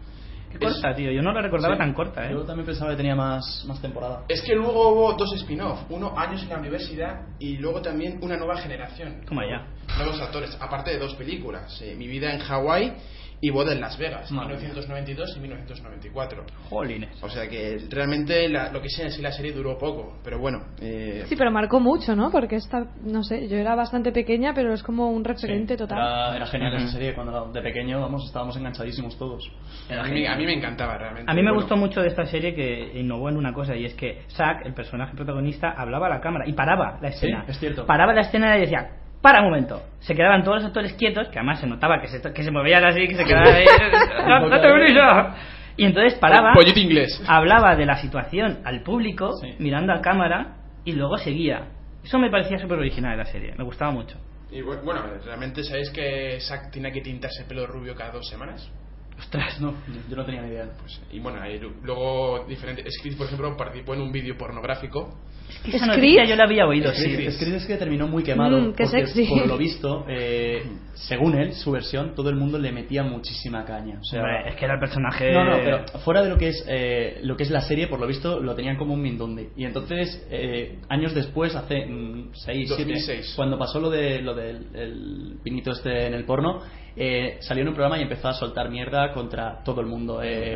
Speaker 1: Qué corta, tío. Yo no la recordaba
Speaker 4: Sí.
Speaker 1: tan corta, ¿eh?
Speaker 3: Yo también pensaba que tenía más, más temporada.
Speaker 4: Es que luego hubo dos spin-off, uno años en la universidad y luego también una nueva generación.
Speaker 1: Toma ya.
Speaker 4: Nuevos actores, aparte de dos películas, eh, Mi vida en Hawái y Boda en Las Vegas,
Speaker 1: Madre
Speaker 4: 1992 y 1994.
Speaker 1: Jolines.
Speaker 4: O sea que realmente la- lo que sea en sí la serie duró poco, pero bueno. eh,
Speaker 2: Sí, pero marcó mucho, ¿no? Porque esta, no sé, yo era bastante pequeña, pero es como un referente total.
Speaker 3: Era, era genial
Speaker 1: Ujú.
Speaker 3: esa serie. Cuando de pequeño vamos, estábamos enganchadísimos todos.
Speaker 4: a, mí, a mí me encantaba realmente.
Speaker 1: A mí me
Speaker 4: Bueno,
Speaker 1: gustó mucho de esta serie que innovó en una cosa y es que Zack, el personaje protagonista, hablaba a la cámara y paraba la escena.
Speaker 3: es cierto.
Speaker 1: Paraba la escena y decía, para un momento. Se quedaban todos los actores quietos, que además se notaba que se, que se movían así, que se quedaban ahí. "No, no te brilla". Y entonces paraba,
Speaker 4: Pollito inglés.
Speaker 1: hablaba de la situación al público, mirando a cámara y luego seguía. Eso me parecía súper original de la serie, me gustaba mucho.
Speaker 4: Y bu- bueno, realmente sabéis que Zack tiene que tintarse el pelo rubio cada dos semanas.
Speaker 1: Ostras,
Speaker 3: no, yo no tenía ni idea.
Speaker 4: Pues, y bueno, luego diferentes. Screed, por ejemplo, participó en un vídeo pornográfico.
Speaker 1: Esa noticia yo la había oído, sí.
Speaker 3: Es que terminó muy quemado.
Speaker 2: Mm, qué
Speaker 3: porque,
Speaker 2: sexy.
Speaker 3: Por lo visto, eh, según él, su versión, todo el mundo le metía muchísima caña. O sea,
Speaker 1: Hombre, es que era el personaje...
Speaker 3: No, no, pero fuera de lo que es eh, lo que es la serie, por lo visto lo tenían como un mindonde. Y entonces, eh, años después, hace 6, 7,
Speaker 4: 2006.
Speaker 3: cuando pasó lo de lo del el pinito este en el porno, eh, salió en un programa y empezó a soltar mierda contra todo el mundo. Eh,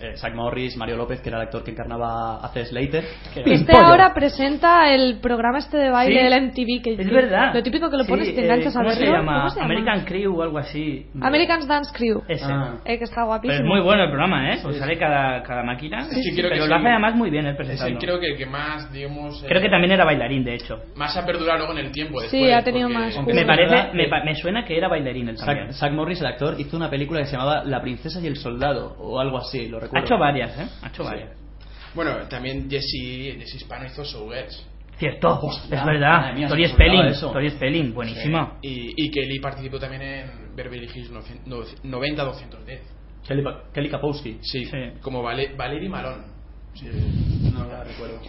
Speaker 3: eh, Zach Morris, Mario López, que era el actor que encarnaba a C. Slater.
Speaker 2: Este ahora presenta el programa este de baile
Speaker 1: Sí,
Speaker 2: del MTV que
Speaker 1: Es verdad.
Speaker 2: lo típico que lo
Speaker 1: Sí,
Speaker 2: pones y te
Speaker 1: eh,
Speaker 2: enganchas a
Speaker 1: ¿Cómo
Speaker 2: verlo
Speaker 1: se llama?
Speaker 2: ¿Cómo se llama?
Speaker 1: American Crew o algo así.
Speaker 2: American's Dance Crew
Speaker 1: Ese.
Speaker 2: eh, que está
Speaker 1: Pero
Speaker 2: guapísimo
Speaker 1: es muy bueno el programa, ¿eh? Pues sale cada, cada máquina.
Speaker 4: Que que
Speaker 1: pero
Speaker 4: es
Speaker 1: lo hace
Speaker 4: el-
Speaker 1: además muy bien el
Speaker 4: Es el,
Speaker 1: presentando.
Speaker 4: creo que el que más, digamos. eh,
Speaker 1: Creo que también era bailarín, de hecho.
Speaker 4: Más ha perdurado luego en el tiempo.
Speaker 2: Sí,
Speaker 4: después,
Speaker 2: ha tenido
Speaker 4: porque-
Speaker 2: más
Speaker 1: Me parece, me,
Speaker 3: que-
Speaker 1: pa- me suena que era bailarín él también.
Speaker 3: Zach, Zach Morris, el actor, hizo una película que se llamaba La princesa y el soldado, o algo así, lo
Speaker 1: Ha
Speaker 3: recuerdo.
Speaker 1: hecho varias, ¿eh? Ha hecho
Speaker 4: Sí.
Speaker 1: varias.
Speaker 4: Bueno, también Jesse, Jesse Hispano hizo Showgirls.
Speaker 1: Cierto,
Speaker 3: Hostia,
Speaker 1: es verdad.
Speaker 3: mía,
Speaker 1: Tori Spelling. Tori Spelling, buenísima.
Speaker 4: Y, y Kelly participó también en Beverly Hills 90-210.
Speaker 3: Kelly, Kelly Kapowski.
Speaker 4: Sí,
Speaker 1: Sí.
Speaker 4: como Vale, Valerie Malone. Sí,
Speaker 3: No la recuerdo.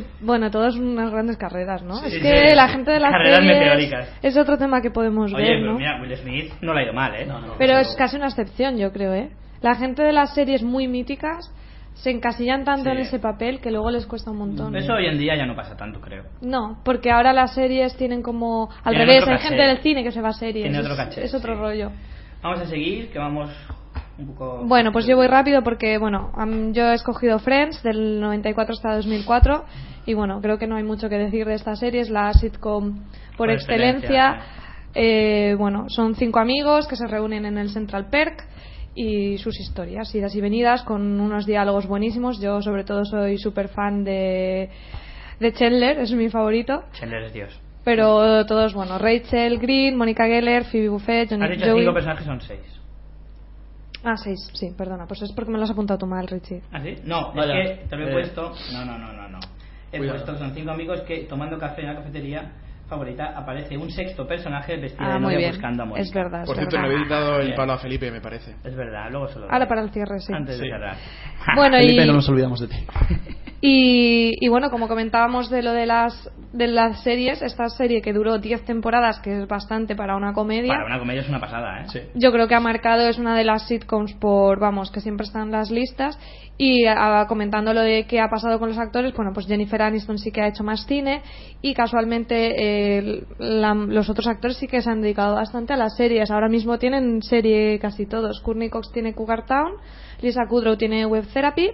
Speaker 2: Que, bueno, todas unas grandes carreras, ¿no?
Speaker 1: Sí,
Speaker 2: es que
Speaker 1: sí.
Speaker 2: la gente de las
Speaker 1: Carreras
Speaker 2: series
Speaker 1: meteóricas.
Speaker 2: es otro tema que podemos
Speaker 1: Oye,
Speaker 2: ver,
Speaker 1: pero
Speaker 2: ¿no?
Speaker 1: mira, Will Smith no le ha ido mal, ¿eh?
Speaker 2: Pero es casi una excepción, yo creo, ¿eh? La gente de las series muy míticas se encasillan tanto
Speaker 1: Sí.
Speaker 2: en ese papel que luego les cuesta un montón.
Speaker 1: Eso hoy en día ya no pasa tanto, creo.
Speaker 2: No, porque ahora las series tienen como al
Speaker 1: Tienen
Speaker 2: revés,
Speaker 1: otro
Speaker 2: hay gente del cine que se va a series.
Speaker 1: Tiene
Speaker 2: es,
Speaker 1: otro caché,
Speaker 2: es otro
Speaker 1: sí.
Speaker 2: rollo.
Speaker 1: Vamos a seguir, que vamos un poco...
Speaker 2: Bueno, pues yo voy rápido porque, bueno, yo he escogido Friends del 94 hasta 2004 y, bueno, creo que no hay mucho que decir de esta serie, es la sitcom por,
Speaker 1: Por
Speaker 2: excelencia.
Speaker 1: excelencia,
Speaker 2: Eh, bueno, son cinco amigos que se reúnen en el Central Perk y sus historias, idas y venidas, con unos diálogos buenísimos. Yo, sobre todo, soy súper fan de, de Chandler, es mi favorito.
Speaker 1: Chandler es Dios.
Speaker 2: Pero todos, bueno, Rachel Green, Mónica Geller, Phoebe Buffett, Johnny
Speaker 1: Has dicho
Speaker 2: Joey.
Speaker 1: cinco personajes, son seis.
Speaker 2: Ah, seis, sí, perdona. Pues es porque me lo has apuntado tú mal, Richie.
Speaker 1: ¿Ah, sí? No,
Speaker 3: Vaya,
Speaker 1: es que lo he
Speaker 3: eh.
Speaker 1: puesto... No, no, no, no, no. He
Speaker 3: Cuidado.
Speaker 1: puesto, son cinco amigos que tomando café en la cafetería favorita aparece un sexto personaje vestido
Speaker 2: Ah,
Speaker 1: de
Speaker 2: muy
Speaker 1: novia
Speaker 2: bien.
Speaker 1: buscando a Mónica.
Speaker 2: Es verdad, es
Speaker 4: Por cierto,
Speaker 2: verdad.
Speaker 4: le habéis dado el palo a Felipe, me parece.
Speaker 1: Es verdad, luego se lo
Speaker 2: Ahora para el cierre, sí.
Speaker 1: Antes de cerrar.
Speaker 2: Bueno,
Speaker 3: Felipe,
Speaker 2: y,
Speaker 3: no nos olvidamos de ti.
Speaker 2: y, y bueno, como comentábamos de lo de las, de las series, esta serie que duró 10 temporadas, que es bastante para una comedia,
Speaker 1: Para una comedia es una pasada, ¿eh?
Speaker 2: yo creo que ha marcado, es una de las sitcoms por, vamos, que siempre están en las listas. Y ah, comentando lo de qué ha pasado con los actores, bueno, pues Jennifer Aniston sí que ha hecho más cine y casualmente eh, la- los otros actores sí que se han dedicado bastante a las series. Ahora mismo tienen serie casi todos. Courtney Cox tiene Cougar Town, Lisa Kudrow tiene Web Therapy,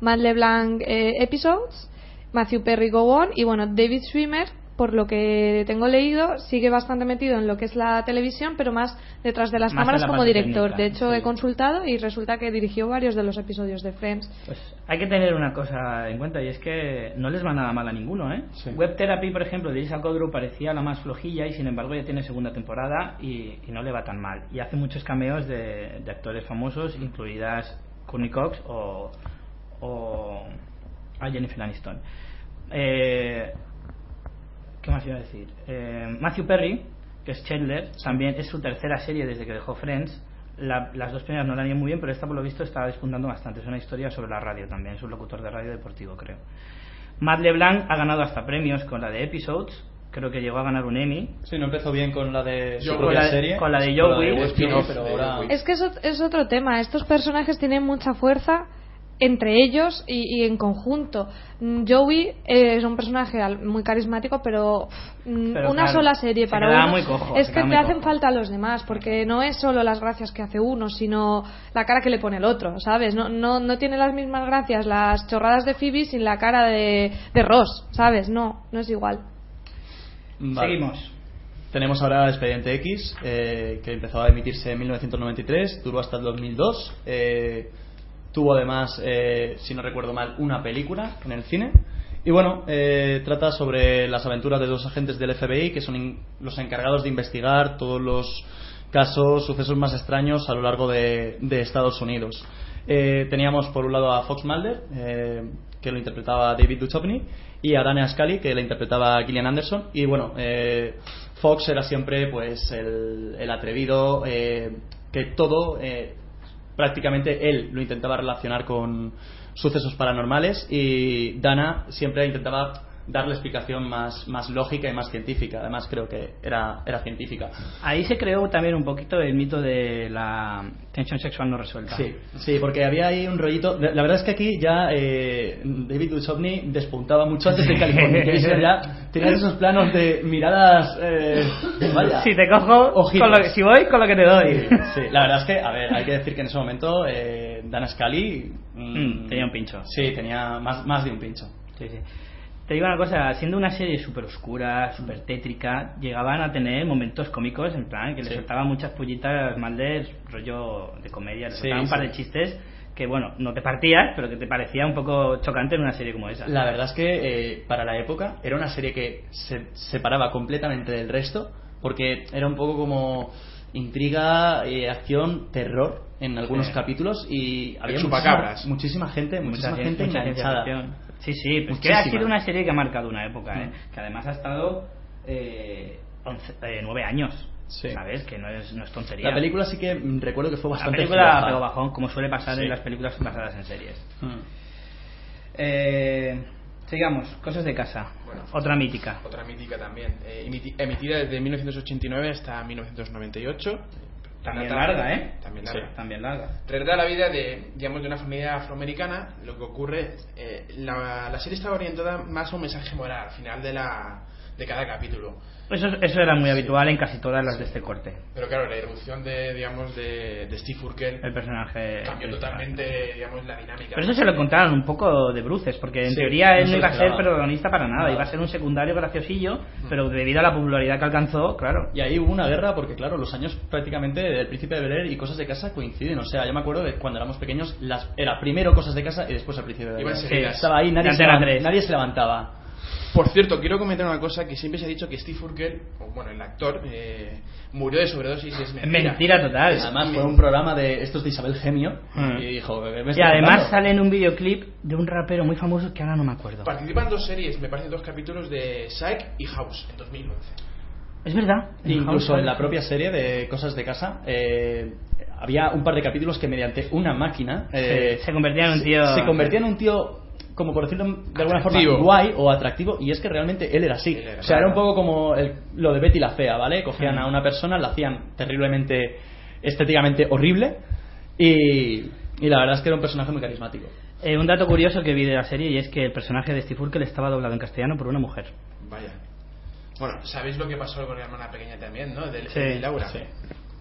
Speaker 2: Matt LeBlanc eh, Episodes, Matthew Perry Go On y bueno, David Schwimmer por lo que tengo leído, sigue bastante metido en lo que es la televisión, pero más detrás de las
Speaker 1: Más
Speaker 2: cámaras
Speaker 1: la
Speaker 2: como director.
Speaker 1: técnica,
Speaker 2: de hecho,
Speaker 1: sí.
Speaker 2: he consultado y resulta que dirigió varios de los episodios de Friends.
Speaker 1: Pues hay que tener una cosa en cuenta y es que no les va nada mal a ninguno, ¿eh? Web Therapy, por ejemplo, de Lisa Kudrow parecía la más flojilla y sin embargo ya tiene segunda temporada y, y no le va tan mal. Y hace muchos cameos de, de actores famosos, incluidas Courtney Cox o, o a Jennifer Aniston. Eh, ¿Qué más iba a decir? Eh, Matthew Perry, que es Chandler, también es su tercera serie desde que dejó Friends. La- las dos primeras no la han ido muy bien, pero esta por lo visto está despuntando bastante. Es una historia sobre la radio también, es un locutor de radio deportivo, creo. Matt LeBlanc ha ganado hasta premios con la de Episodes, creo que llegó a ganar un Emmy.
Speaker 3: Sí, no empezó bien con la de su propia
Speaker 1: la-
Speaker 3: serie.
Speaker 1: con la de. Joey.
Speaker 2: Es que eso es otro tema. Estos personajes tienen mucha fuerza entre ellos y, y en conjunto. Mm, Joey eh, es un personaje al- muy carismático, pero, mm,
Speaker 1: Pero
Speaker 2: una
Speaker 1: claro,
Speaker 2: sola serie
Speaker 1: se
Speaker 2: para
Speaker 1: quedaba
Speaker 2: uno
Speaker 1: muy cojo,
Speaker 2: es
Speaker 1: se
Speaker 2: que te hacen
Speaker 1: cojo.
Speaker 2: falta los demás, porque no es solo las gracias que hace uno, sino la cara que le pone el otro, ¿sabes? No, no, no tiene las mismas gracias las chorradas de Phoebe sin la cara de, de Ross, ¿sabes? No, no es igual.
Speaker 3: Vale.
Speaker 1: Seguimos.
Speaker 3: Tenemos ahora Expediente X, eh, que empezó a emitirse en 1993, duró hasta el 2002. eh, tuvo además, eh, si no recuerdo mal, una película en el cine. Y bueno, eh, trata sobre las aventuras de dos agentes del FBI que son los encargados de investigar todos los casos, sucesos más extraños a lo largo de, Estados Unidos. Eh, teníamos por un lado a Fox Mulder, que lo interpretaba David Duchovny, y a Dana Scully, que la interpretaba Gillian Anderson. Y bueno, Fox era siempre pues el, atrevido, que todo, prácticamente él lo intentaba relacionar con sucesos paranormales y Dana siempre intentaba darle explicación más, más lógica y más científica. Además creo que era, era científica.
Speaker 1: Ahí se creó también un poquito el mito de la tensión sexual no resuelta.
Speaker 3: Sí, sí, porque había ahí un rollito. La verdad es que aquí ya eh, David Duchovny despuntaba mucho antes de Californication. ya tenías esos planos de miradas. Eh, vaya.
Speaker 1: Si te cojo, con lo que- si voy, con lo que te doy.
Speaker 3: Sí, sí, la verdad es que, a ver, hay que decir que en ese momento eh, Dana Scully. mm,
Speaker 1: Mm, tenía un pincho.
Speaker 3: Sí, tenía más, más de un pincho.
Speaker 1: Sí, sí. Te digo una cosa, siendo una serie súper oscura, súper tétrica, llegaban a tener momentos cómicos, en plan, que le
Speaker 3: Sí.
Speaker 1: soltaban muchas pullitas mal de rollo de comedia, le
Speaker 3: Sí,
Speaker 1: soltaban un par
Speaker 3: sí.
Speaker 1: de chistes que, bueno, no te partías, pero que te parecía un poco chocante en una serie como esa.
Speaker 3: La verdad es que eh, para la época era una serie que se separaba completamente del resto porque era un poco como intriga, eh, acción, terror en algunos
Speaker 1: Sí.
Speaker 3: capítulos y había
Speaker 4: chupacabras.
Speaker 3: muchísima, muchísima gente,
Speaker 1: Mucha
Speaker 3: muchísima
Speaker 1: cien-
Speaker 3: gente
Speaker 1: mucha ciencia
Speaker 3: enganchada.
Speaker 1: Sí, sí, pues que ha sido una serie que ha marcado una época, ¿eh?
Speaker 3: Mm.
Speaker 1: que además ha estado eh, once- eh, nueve años, ¿sabes? Que no es, no es tontería.
Speaker 3: La película sí que recuerdo que fue
Speaker 1: La
Speaker 3: bastante
Speaker 1: película
Speaker 3: floja.
Speaker 1: pegó bajón, como suele pasar
Speaker 3: Sí.
Speaker 1: en las películas basadas en series.
Speaker 3: Mm.
Speaker 1: Eh, sigamos, cosas de casa. Otra mítica.
Speaker 4: Otra mítica también. eh, emiti- emitida desde 1989 hasta 1998.
Speaker 1: También
Speaker 4: Trata-
Speaker 1: larga, ¿eh?
Speaker 4: También
Speaker 1: Sí,
Speaker 4: larga.
Speaker 1: también larga.
Speaker 4: Trata la vida de, digamos, de una familia afroamericana. Lo que ocurre, eh, la, la serie estaba orientada más a un mensaje moral al final de, la, de cada capítulo.
Speaker 1: Eso, eso era muy habitual en casi todas las de este corte.
Speaker 4: Pero claro, la irrupción de, digamos, de, de Steve Urkel
Speaker 1: El personaje.
Speaker 4: cambió totalmente, digamos, la dinámica.
Speaker 1: Pero eso se lo encontraron un poco de bruces, porque en
Speaker 3: Sí,
Speaker 1: teoría él
Speaker 3: no
Speaker 1: iba a ser protagonista para nada,
Speaker 3: Nada.
Speaker 1: iba a ser un secundario graciosillo, pero debido a la popularidad que alcanzó, claro.
Speaker 3: Y ahí hubo una guerra porque, claro, los años prácticamente del Príncipe de Bel y Cosas de Casa coinciden. O sea, yo me acuerdo de cuando éramos pequeños, las, era primero Cosas de Casa y después El Príncipe de Bel. Estaba ahí, nadie
Speaker 1: De
Speaker 3: se,
Speaker 1: Antena
Speaker 3: levan-
Speaker 1: 3.
Speaker 3: nadie se levantaba.
Speaker 4: Por cierto, quiero comentar una cosa que siempre se ha dicho que Steve Urkel, o bueno, el actor, eh, murió de sobredosis es mentira.
Speaker 1: Mentira total.
Speaker 4: Es
Speaker 3: Además fue un programa de estos de Isabel Gemio
Speaker 1: Mm.
Speaker 3: y dijo, "¿Me
Speaker 1: Y además
Speaker 3: contando?".
Speaker 1: sale en un videoclip de un rapero muy famoso que ahora no me acuerdo.
Speaker 4: Participan dos series, me parece dos capítulos de Psych y House en 2011.
Speaker 1: Es verdad.
Speaker 3: Incluso en la propia serie de Cosas de Casa eh, había un par de capítulos que mediante una máquina eh,
Speaker 1: Sí, se convertía en un
Speaker 3: se-
Speaker 1: tío-
Speaker 3: se convertía en un tío como por decirlo de alguna
Speaker 4: Atractivo.
Speaker 3: forma guay o atractivo y es que realmente él era así
Speaker 4: Él era,
Speaker 3: o sea era un poco como el- lo de Betty la fea vale cogían
Speaker 1: Mm.
Speaker 3: a una persona la hacían terriblemente estéticamente horrible y, y la verdad es que era un personaje muy carismático
Speaker 1: Eh, un dato curioso que vi de la serie y es que el personaje de Steve Urkel estaba doblado en castellano por una mujer.
Speaker 4: Vaya. Bueno, ¿sabéis lo que pasó con la hermana pequeña también, no? De,
Speaker 1: Sí,
Speaker 4: de Laura.
Speaker 3: sí.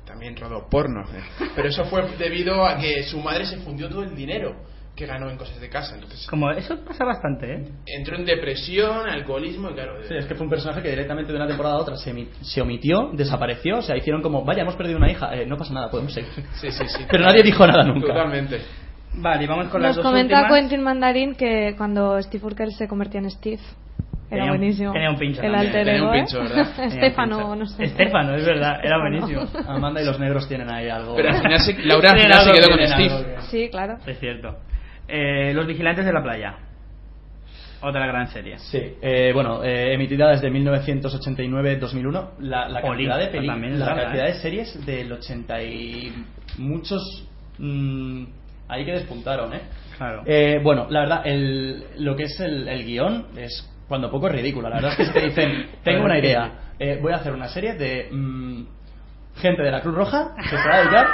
Speaker 4: También rodó porno. eh. Pero eso fue debido a que su madre se fundió todo el dinero que ganó en cosas de casa. Entonces
Speaker 1: Como eso pasa bastante, ¿eh?
Speaker 4: entró en depresión, alcoholismo y claro.
Speaker 3: Sí, es que fue un personaje que directamente de una temporada a otra se, se omitió, desapareció, o sea, hicieron como, vaya, hemos perdido una hija, eh, no pasa nada, podemos seguir.
Speaker 4: Sí, sí, sí.
Speaker 3: Pero nadie dijo nada nunca.
Speaker 4: Totalmente.
Speaker 1: Vale, vamos con las
Speaker 2: Nos
Speaker 1: dos
Speaker 2: comenta
Speaker 1: últimas.
Speaker 2: Quentin Mandarín que cuando Steve Urkel se convertía en Steve era
Speaker 1: Tenía un-
Speaker 2: buenísimo.
Speaker 1: tenía un pincho
Speaker 2: El alter
Speaker 4: un
Speaker 2: ego, ¿eh?
Speaker 1: un
Speaker 2: Estefano, no sé.
Speaker 1: Estefano, es verdad, era buenísimo.
Speaker 3: Amanda y los negros tienen ahí algo.
Speaker 4: Pero al final se- Laura al final se quedó con Steve.
Speaker 3: algo
Speaker 2: Sí, claro.
Speaker 1: Es cierto. Eh, los vigilantes de la playa. Otra gran serie.
Speaker 3: Sí, eh, bueno, eh, emitida desde 1989-2001, la, la cantidad de
Speaker 1: también es
Speaker 3: la
Speaker 1: larga,
Speaker 3: cantidad
Speaker 1: ¿eh?
Speaker 3: de series del 80 y muchos mm, ahí que despuntaron, ¿eh?
Speaker 1: Claro.
Speaker 3: Eh, bueno, la verdad, el, lo que es el, el guion es cuando poco ridículo. La verdad es que si te dicen, tengo una idea, eh, voy a hacer una serie de mm, gente de la Cruz Roja que se va a dedicar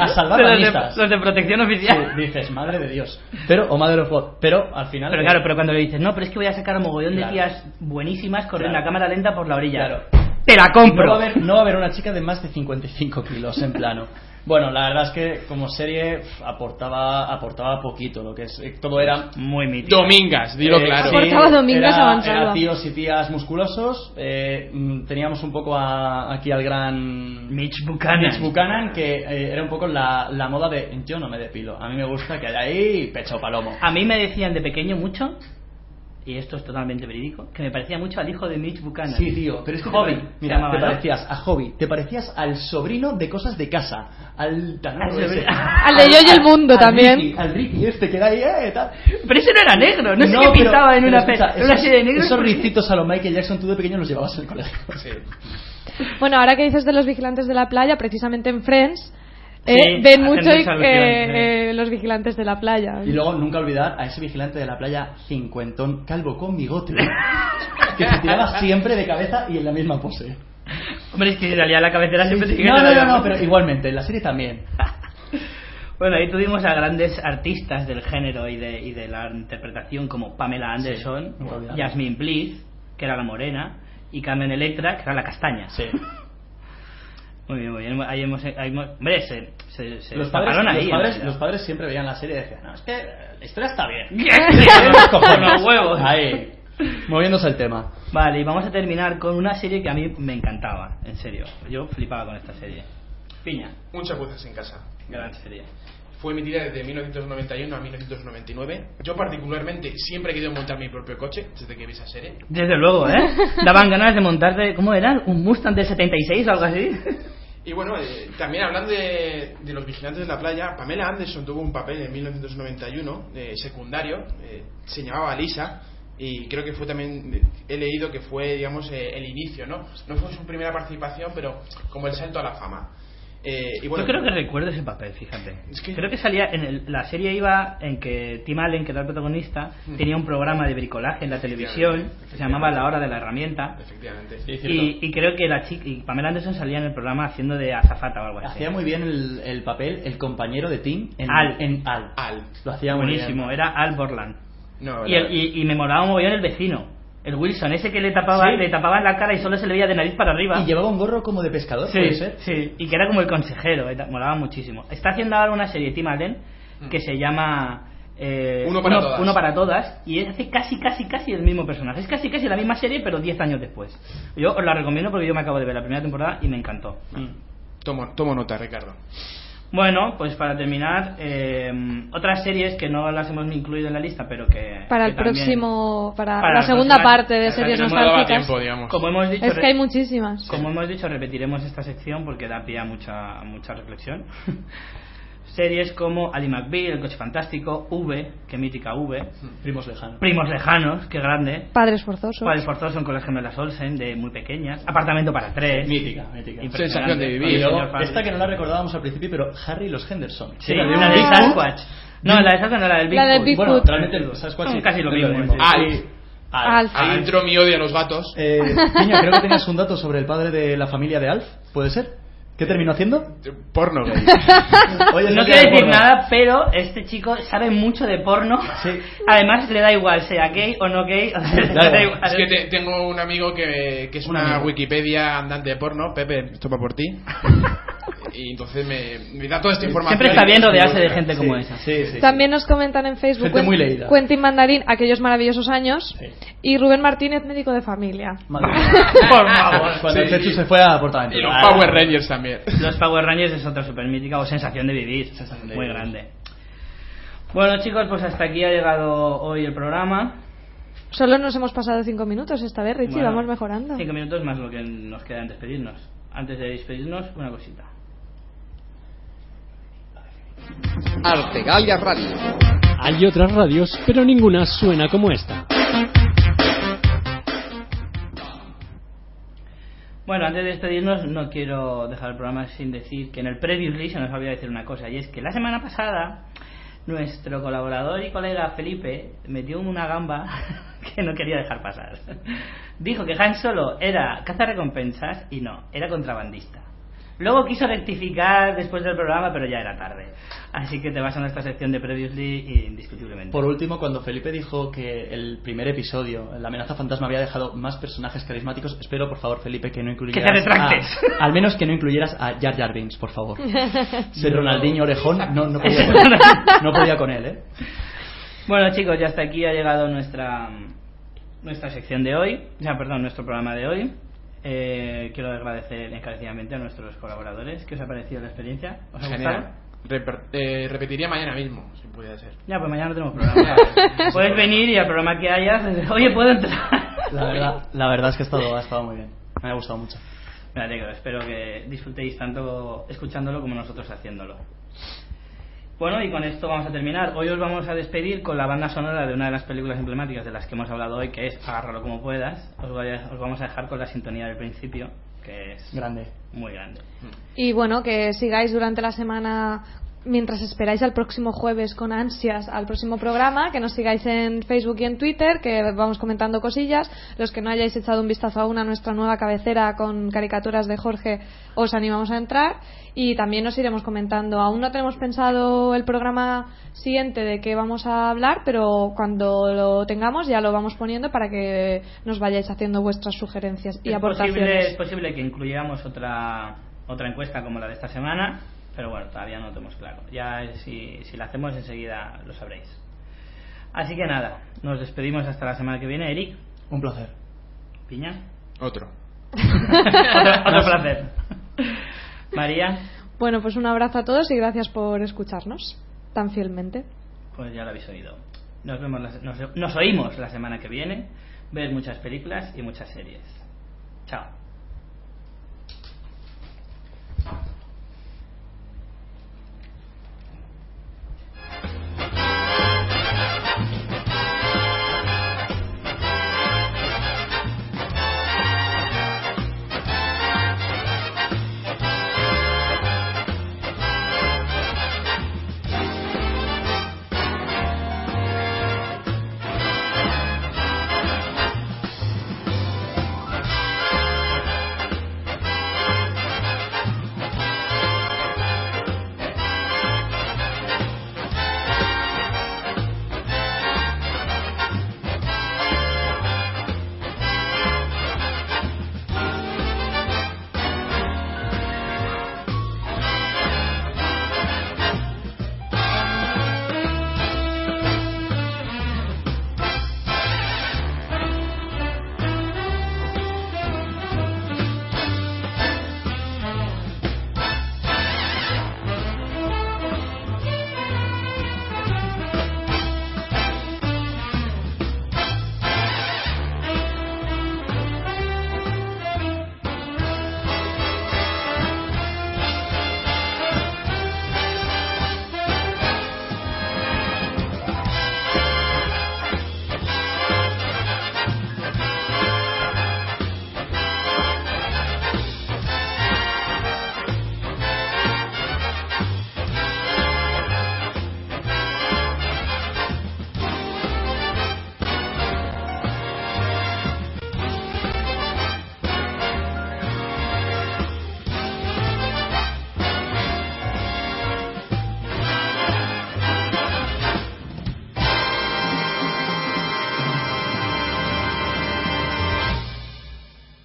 Speaker 3: a salvar
Speaker 1: Los de, los de protección oficial.
Speaker 3: Sí, dices, madre de Dios. Pero, o Mother of God. Pero al final.
Speaker 1: Pero claro, pero cuando le dices, no, pero es que voy a sacar un mogollón
Speaker 3: Claro.
Speaker 1: de tías buenísimas corriendo
Speaker 3: Claro.
Speaker 1: a cámara lenta por la orilla.
Speaker 3: Claro.
Speaker 1: ¡Te la compro!
Speaker 3: No va, a haber, no va a haber una chica de más de 55 kilos en plano. Bueno, la verdad es que como serie aportaba aportaba poquito, lo que es eh, todo era
Speaker 1: Muy mítico.
Speaker 4: Domingas, dilo
Speaker 3: Eh,
Speaker 4: claro.
Speaker 3: sí,
Speaker 2: Aportaba Domingas
Speaker 3: era,
Speaker 2: a Mansalva.
Speaker 3: era tíos y tías musculosos. eh, mm, teníamos un poco a- aquí al gran
Speaker 1: Mitch Buchanan.
Speaker 3: Mitch Buchanan, que eh, era un poco la, la moda de yo no me depilo. A mí me gusta que haya ahí pecho palomo.
Speaker 1: A mí me decían de pequeño mucho, y esto es totalmente verídico, que me parecía mucho al hijo de Mitch Buchanan.
Speaker 3: Sí, tío, pero es que
Speaker 1: Hobby,
Speaker 3: te, pare- mira,
Speaker 1: llamaba,
Speaker 3: te
Speaker 1: ¿no?
Speaker 3: parecías a Hobby, te parecías al sobrino de cosas de casa, al
Speaker 1: Al
Speaker 3: ese.
Speaker 2: Al de Yo y el Mundo
Speaker 3: al
Speaker 2: también.
Speaker 3: Ricky, al Ricky este que era ahí, eh, tal.
Speaker 1: Pero ese no era negro, no sé qué
Speaker 3: pero-
Speaker 1: pintaba en una,
Speaker 3: escucha,
Speaker 1: pe- una
Speaker 3: esos-
Speaker 1: serie de negros.
Speaker 3: Esos
Speaker 1: porque-
Speaker 3: ricitos a lo Michael Jackson tú de pequeño los llevabas el colegio.
Speaker 4: Sí.
Speaker 2: Bueno, ahora que dices de los vigilantes de la playa, precisamente en Friends eh,
Speaker 1: Sí,
Speaker 2: ven mucho eh, eh, los vigilantes de la playa.
Speaker 3: Y luego nunca olvidar a ese vigilante de la playa cincuentón, calvo con bigote, que se tiraba siempre de cabeza y en la misma pose.
Speaker 1: Hombre, es que salía la cabecera siempre te
Speaker 3: No, no, no, no, pero igualmente, en la serie también.
Speaker 1: Bueno, ahí tuvimos a grandes artistas del género y de, y de la interpretación como Pamela Anderson,
Speaker 3: olvidarlo.
Speaker 1: Jasmine Bliss, que era la morena, y Carmen Electra, que era la castaña.
Speaker 3: Sí.
Speaker 1: Muy bien, muy bien. Ahí hemos, ahí hemos- hombre, se, se, se
Speaker 3: Los padres,
Speaker 1: ahí.
Speaker 3: los,
Speaker 1: en
Speaker 3: padres, los padres siempre veían la serie y decían, no, es que la historia está bien.
Speaker 1: Con
Speaker 3: Los
Speaker 1: huevos.
Speaker 3: Ahí, moviéndose el tema.
Speaker 1: Vale, y vamos a terminar con una serie que a mí me encantaba, en serio. Yo flipaba con esta serie. Piña,
Speaker 4: Muchas cosas en casa.
Speaker 1: gran serie.
Speaker 4: Fue emitida desde 1991 a 1999. Yo particularmente siempre he querido montar mi propio coche desde que vi esa serie.
Speaker 1: Desde luego, ¿eh? Daban ganas de montarte, ¿cómo era? ¿Un Mustang del 76 o algo así?
Speaker 4: Y bueno, eh, también hablando de, de los vigilantes de la playa, Pamela Anderson tuvo un papel en 1991, eh, secundario, eh, se llamaba Lisa, y creo que fue también, he leído que fue, digamos, eh, el inicio, ¿no? No fue su primera participación, pero como el salto a la fama. Eh, y bueno,
Speaker 1: Yo creo que recuerdo ese papel, fíjate.
Speaker 4: Es que-
Speaker 1: Creo que salía en el- la serie iba en que Tim Allen, que era el protagonista,
Speaker 4: Mm.
Speaker 1: tenía un programa de bricolaje en la televisión que se llamaba La Hora de la Herramienta.
Speaker 4: Efectivamente.
Speaker 1: Y, y creo que la chica y Pamela Anderson salía en el programa haciendo de azafata o algo así.
Speaker 3: Hacía muy bien el, el papel el compañero de Tim en
Speaker 1: Al.
Speaker 3: En Al.
Speaker 4: Al.
Speaker 3: Lo hacía muy
Speaker 1: Buenísimo,
Speaker 3: bien.
Speaker 1: era Al Borland.
Speaker 4: No,
Speaker 1: Y, el- y, y me molaba un mogollón el vecino, el Wilson, ese que le tapaba,
Speaker 3: Sí.
Speaker 1: le tapaban la cara y solo se le veía de nariz para arriba.
Speaker 3: Y llevaba un gorro como de pescador, puede
Speaker 1: Sí,
Speaker 3: ser.
Speaker 1: sí, y que era como el consejero, eta- molaba muchísimo. Está haciendo ahora una serie Tim Allen que se llama eh,
Speaker 4: Uno para todas.
Speaker 1: Uno para todas y hace casi, casi, casi el mismo personaje. Es casi, casi la misma serie, pero 10 años después. Yo os la recomiendo porque yo me acabo de ver la primera temporada y me encantó.
Speaker 4: Tomo, tomo nota, Ricardo.
Speaker 1: Bueno, pues para terminar, eh, otras series que no las hemos incluido en la lista, pero que.
Speaker 2: Para
Speaker 1: que
Speaker 2: el
Speaker 1: también-
Speaker 2: próximo, para,
Speaker 1: para
Speaker 2: la
Speaker 1: la
Speaker 2: segunda
Speaker 1: próxima-
Speaker 2: parte de series nostálgicas.
Speaker 4: tiempo, digamos.
Speaker 1: Como hemos dicho,
Speaker 2: Es que hay muchísimas.
Speaker 1: Como hemos dicho, repetiremos esta sección porque da pie a mucha, a mucha reflexión. Series como Ali McBeal, El Coche Fantástico, V, que mítica V,
Speaker 3: Primos lejanos.
Speaker 1: Primos Lejanos, que grande,
Speaker 2: Padres forzosos.
Speaker 1: Padres Forzosos con las gemelas Olsen, de muy pequeñas, Apartamento para tres,
Speaker 3: Mítica, mítica.
Speaker 1: impresionante,
Speaker 4: Sensación de vivir.
Speaker 3: esta que no la recordábamos al principio, pero Harry y los Henderson.
Speaker 1: Sí,
Speaker 3: de
Speaker 1: una
Speaker 3: un
Speaker 1: de
Speaker 3: Bigfoot.
Speaker 1: Sasquatch. No, la de Sasquatch no, la del
Speaker 2: La del
Speaker 1: Bigfoot.
Speaker 2: Bigfoot.
Speaker 3: Bueno, realmente el Sasquatch
Speaker 1: Son
Speaker 3: sí,
Speaker 1: casi lo
Speaker 3: es
Speaker 1: mismo.
Speaker 4: Alf.
Speaker 2: Alf.
Speaker 4: Al intro mi odio a los gatos.
Speaker 3: Eh, Piña, creo que tenías un dato sobre el padre de la familia de Alf, ¿puede ser? ¿Qué terminó haciendo?
Speaker 4: Porno gay.
Speaker 3: Oye,
Speaker 1: No quiero decir
Speaker 3: porno.
Speaker 1: nada, pero este chico sabe mucho de porno.
Speaker 3: Sí.
Speaker 1: Además, le da igual, sea gay o no gay. o sea, le
Speaker 3: Da
Speaker 1: da
Speaker 3: igual.
Speaker 1: igual.
Speaker 4: Es que te- tengo un amigo que, que es
Speaker 3: Un
Speaker 4: una
Speaker 3: amigo.
Speaker 4: Wikipedia andante de porno. Pepe, esto va por ti. y entonces me, me da toda esta información.
Speaker 1: Siempre está bien rodearse de gente como
Speaker 3: Sí,
Speaker 1: esa.
Speaker 3: Sí, sí.
Speaker 2: También nos comentan en Facebook
Speaker 3: Gente muy leída.
Speaker 2: Quentin Mandarín, aquellos maravillosos años,
Speaker 3: Sí.
Speaker 2: y Rubén Martínez, médico de familia.
Speaker 3: Madre mía.
Speaker 1: Por favor.
Speaker 3: Cuando el
Speaker 4: Sí.
Speaker 3: Chechu se fue a Portaventura.
Speaker 4: Y los Power Rangers también.
Speaker 1: Los Power Rangers es otra super mítica o sensación de vivir.
Speaker 3: Sensación de
Speaker 1: Muy
Speaker 3: vivir.
Speaker 1: grande. Bueno, chicos, pues hasta aquí ha llegado hoy el programa.
Speaker 2: Solo nos hemos pasado cinco minutos esta vez, Richie,
Speaker 1: Bueno,
Speaker 2: vamos mejorando.
Speaker 1: Cinco minutos más lo que nos queda en despedirnos. Antes de despedirnos, una cosita.
Speaker 12: Artegalia Radio.
Speaker 13: Hay otras radios, pero ninguna suena como esta.
Speaker 1: Bueno, antes de despedirnos, no quiero dejar el programa sin decir que en el Previously se nos olvidó decir una cosa, y es que la semana pasada nuestro colaborador y colega Felipe metió una gamba que no quería dejar pasar. Dijo que Han Solo era recompensas y no, era contrabandista. Luego quiso rectificar después del programa, pero ya era tarde. Así que te vas a nuestra sección de Previously indiscutiblemente.
Speaker 3: Por último, cuando Felipe dijo que el primer episodio, La amenaza fantasma, había dejado más personajes carismáticos, espero, por favor, Felipe, que no incluyeras...
Speaker 1: Que te retractes.
Speaker 3: a- al menos que no incluyeras a Jar Jar Binks, por favor. Ser Ronaldinho Orejón, no, no, podía con él, no podía con él, ¿eh?
Speaker 1: Bueno chicos, ya hasta aquí ha llegado nuestra nuestra sección de hoy, ya perdón, nuestro programa de hoy. Eh, quiero agradecer encarecidamente a nuestros colaboradores. ¿Qué os ha parecido la experiencia? ¿Os ha gustado?
Speaker 4: Genial. Reper- eh, repetiría mañana mismo, si pudiera ser.
Speaker 1: Ya, pues mañana no tenemos programa. Puedes venir y al programa que haya, oye, puedo entrar.
Speaker 3: La verdad, la verdad es que ha estado, ha estado muy bien. Me ha gustado mucho.
Speaker 1: Me alegro, espero que disfrutéis tanto escuchándolo como nosotros haciéndolo. Bueno, y con esto vamos a terminar. Hoy os vamos a despedir con la banda sonora de una de las películas emblemáticas de las que hemos hablado hoy, que es Agárralo como puedas. Os, voy a- os vamos a dejar con la sintonía del principio, que es
Speaker 3: Grande.
Speaker 1: muy grande.
Speaker 2: Y bueno, que sigáis durante la semana mientras esperáis al próximo jueves con ansias al próximo programa, que nos sigáis en Facebook y en Twitter, que vamos comentando cosillas. Los que no hayáis echado un vistazo aún a nuestra nueva cabecera con caricaturas de Jorge, os animamos a entrar. Y también nos iremos comentando. Aún no tenemos pensado el programa siguiente de qué vamos a hablar, pero cuando lo tengamos ya lo vamos poniendo para que nos vayáis haciendo vuestras sugerencias y
Speaker 1: es,
Speaker 2: aportaciones.
Speaker 1: posible, es posible que incluyamos otra, otra encuesta como la de esta semana, pero bueno, todavía no lo tenemos claro. Ya si, si la hacemos enseguida lo sabréis. Así que nada, nos despedimos hasta la semana que viene. Eric,
Speaker 3: Un placer.
Speaker 1: Piña.
Speaker 4: Otro.
Speaker 1: otro, otro placer. María,
Speaker 2: Bueno, pues un abrazo a todos y gracias por escucharnos tan fielmente.
Speaker 1: pues ya lo habéis oído. Nos, vemos la- nos, nos oímos la semana que viene. Ver muchas películas y muchas series. Chao.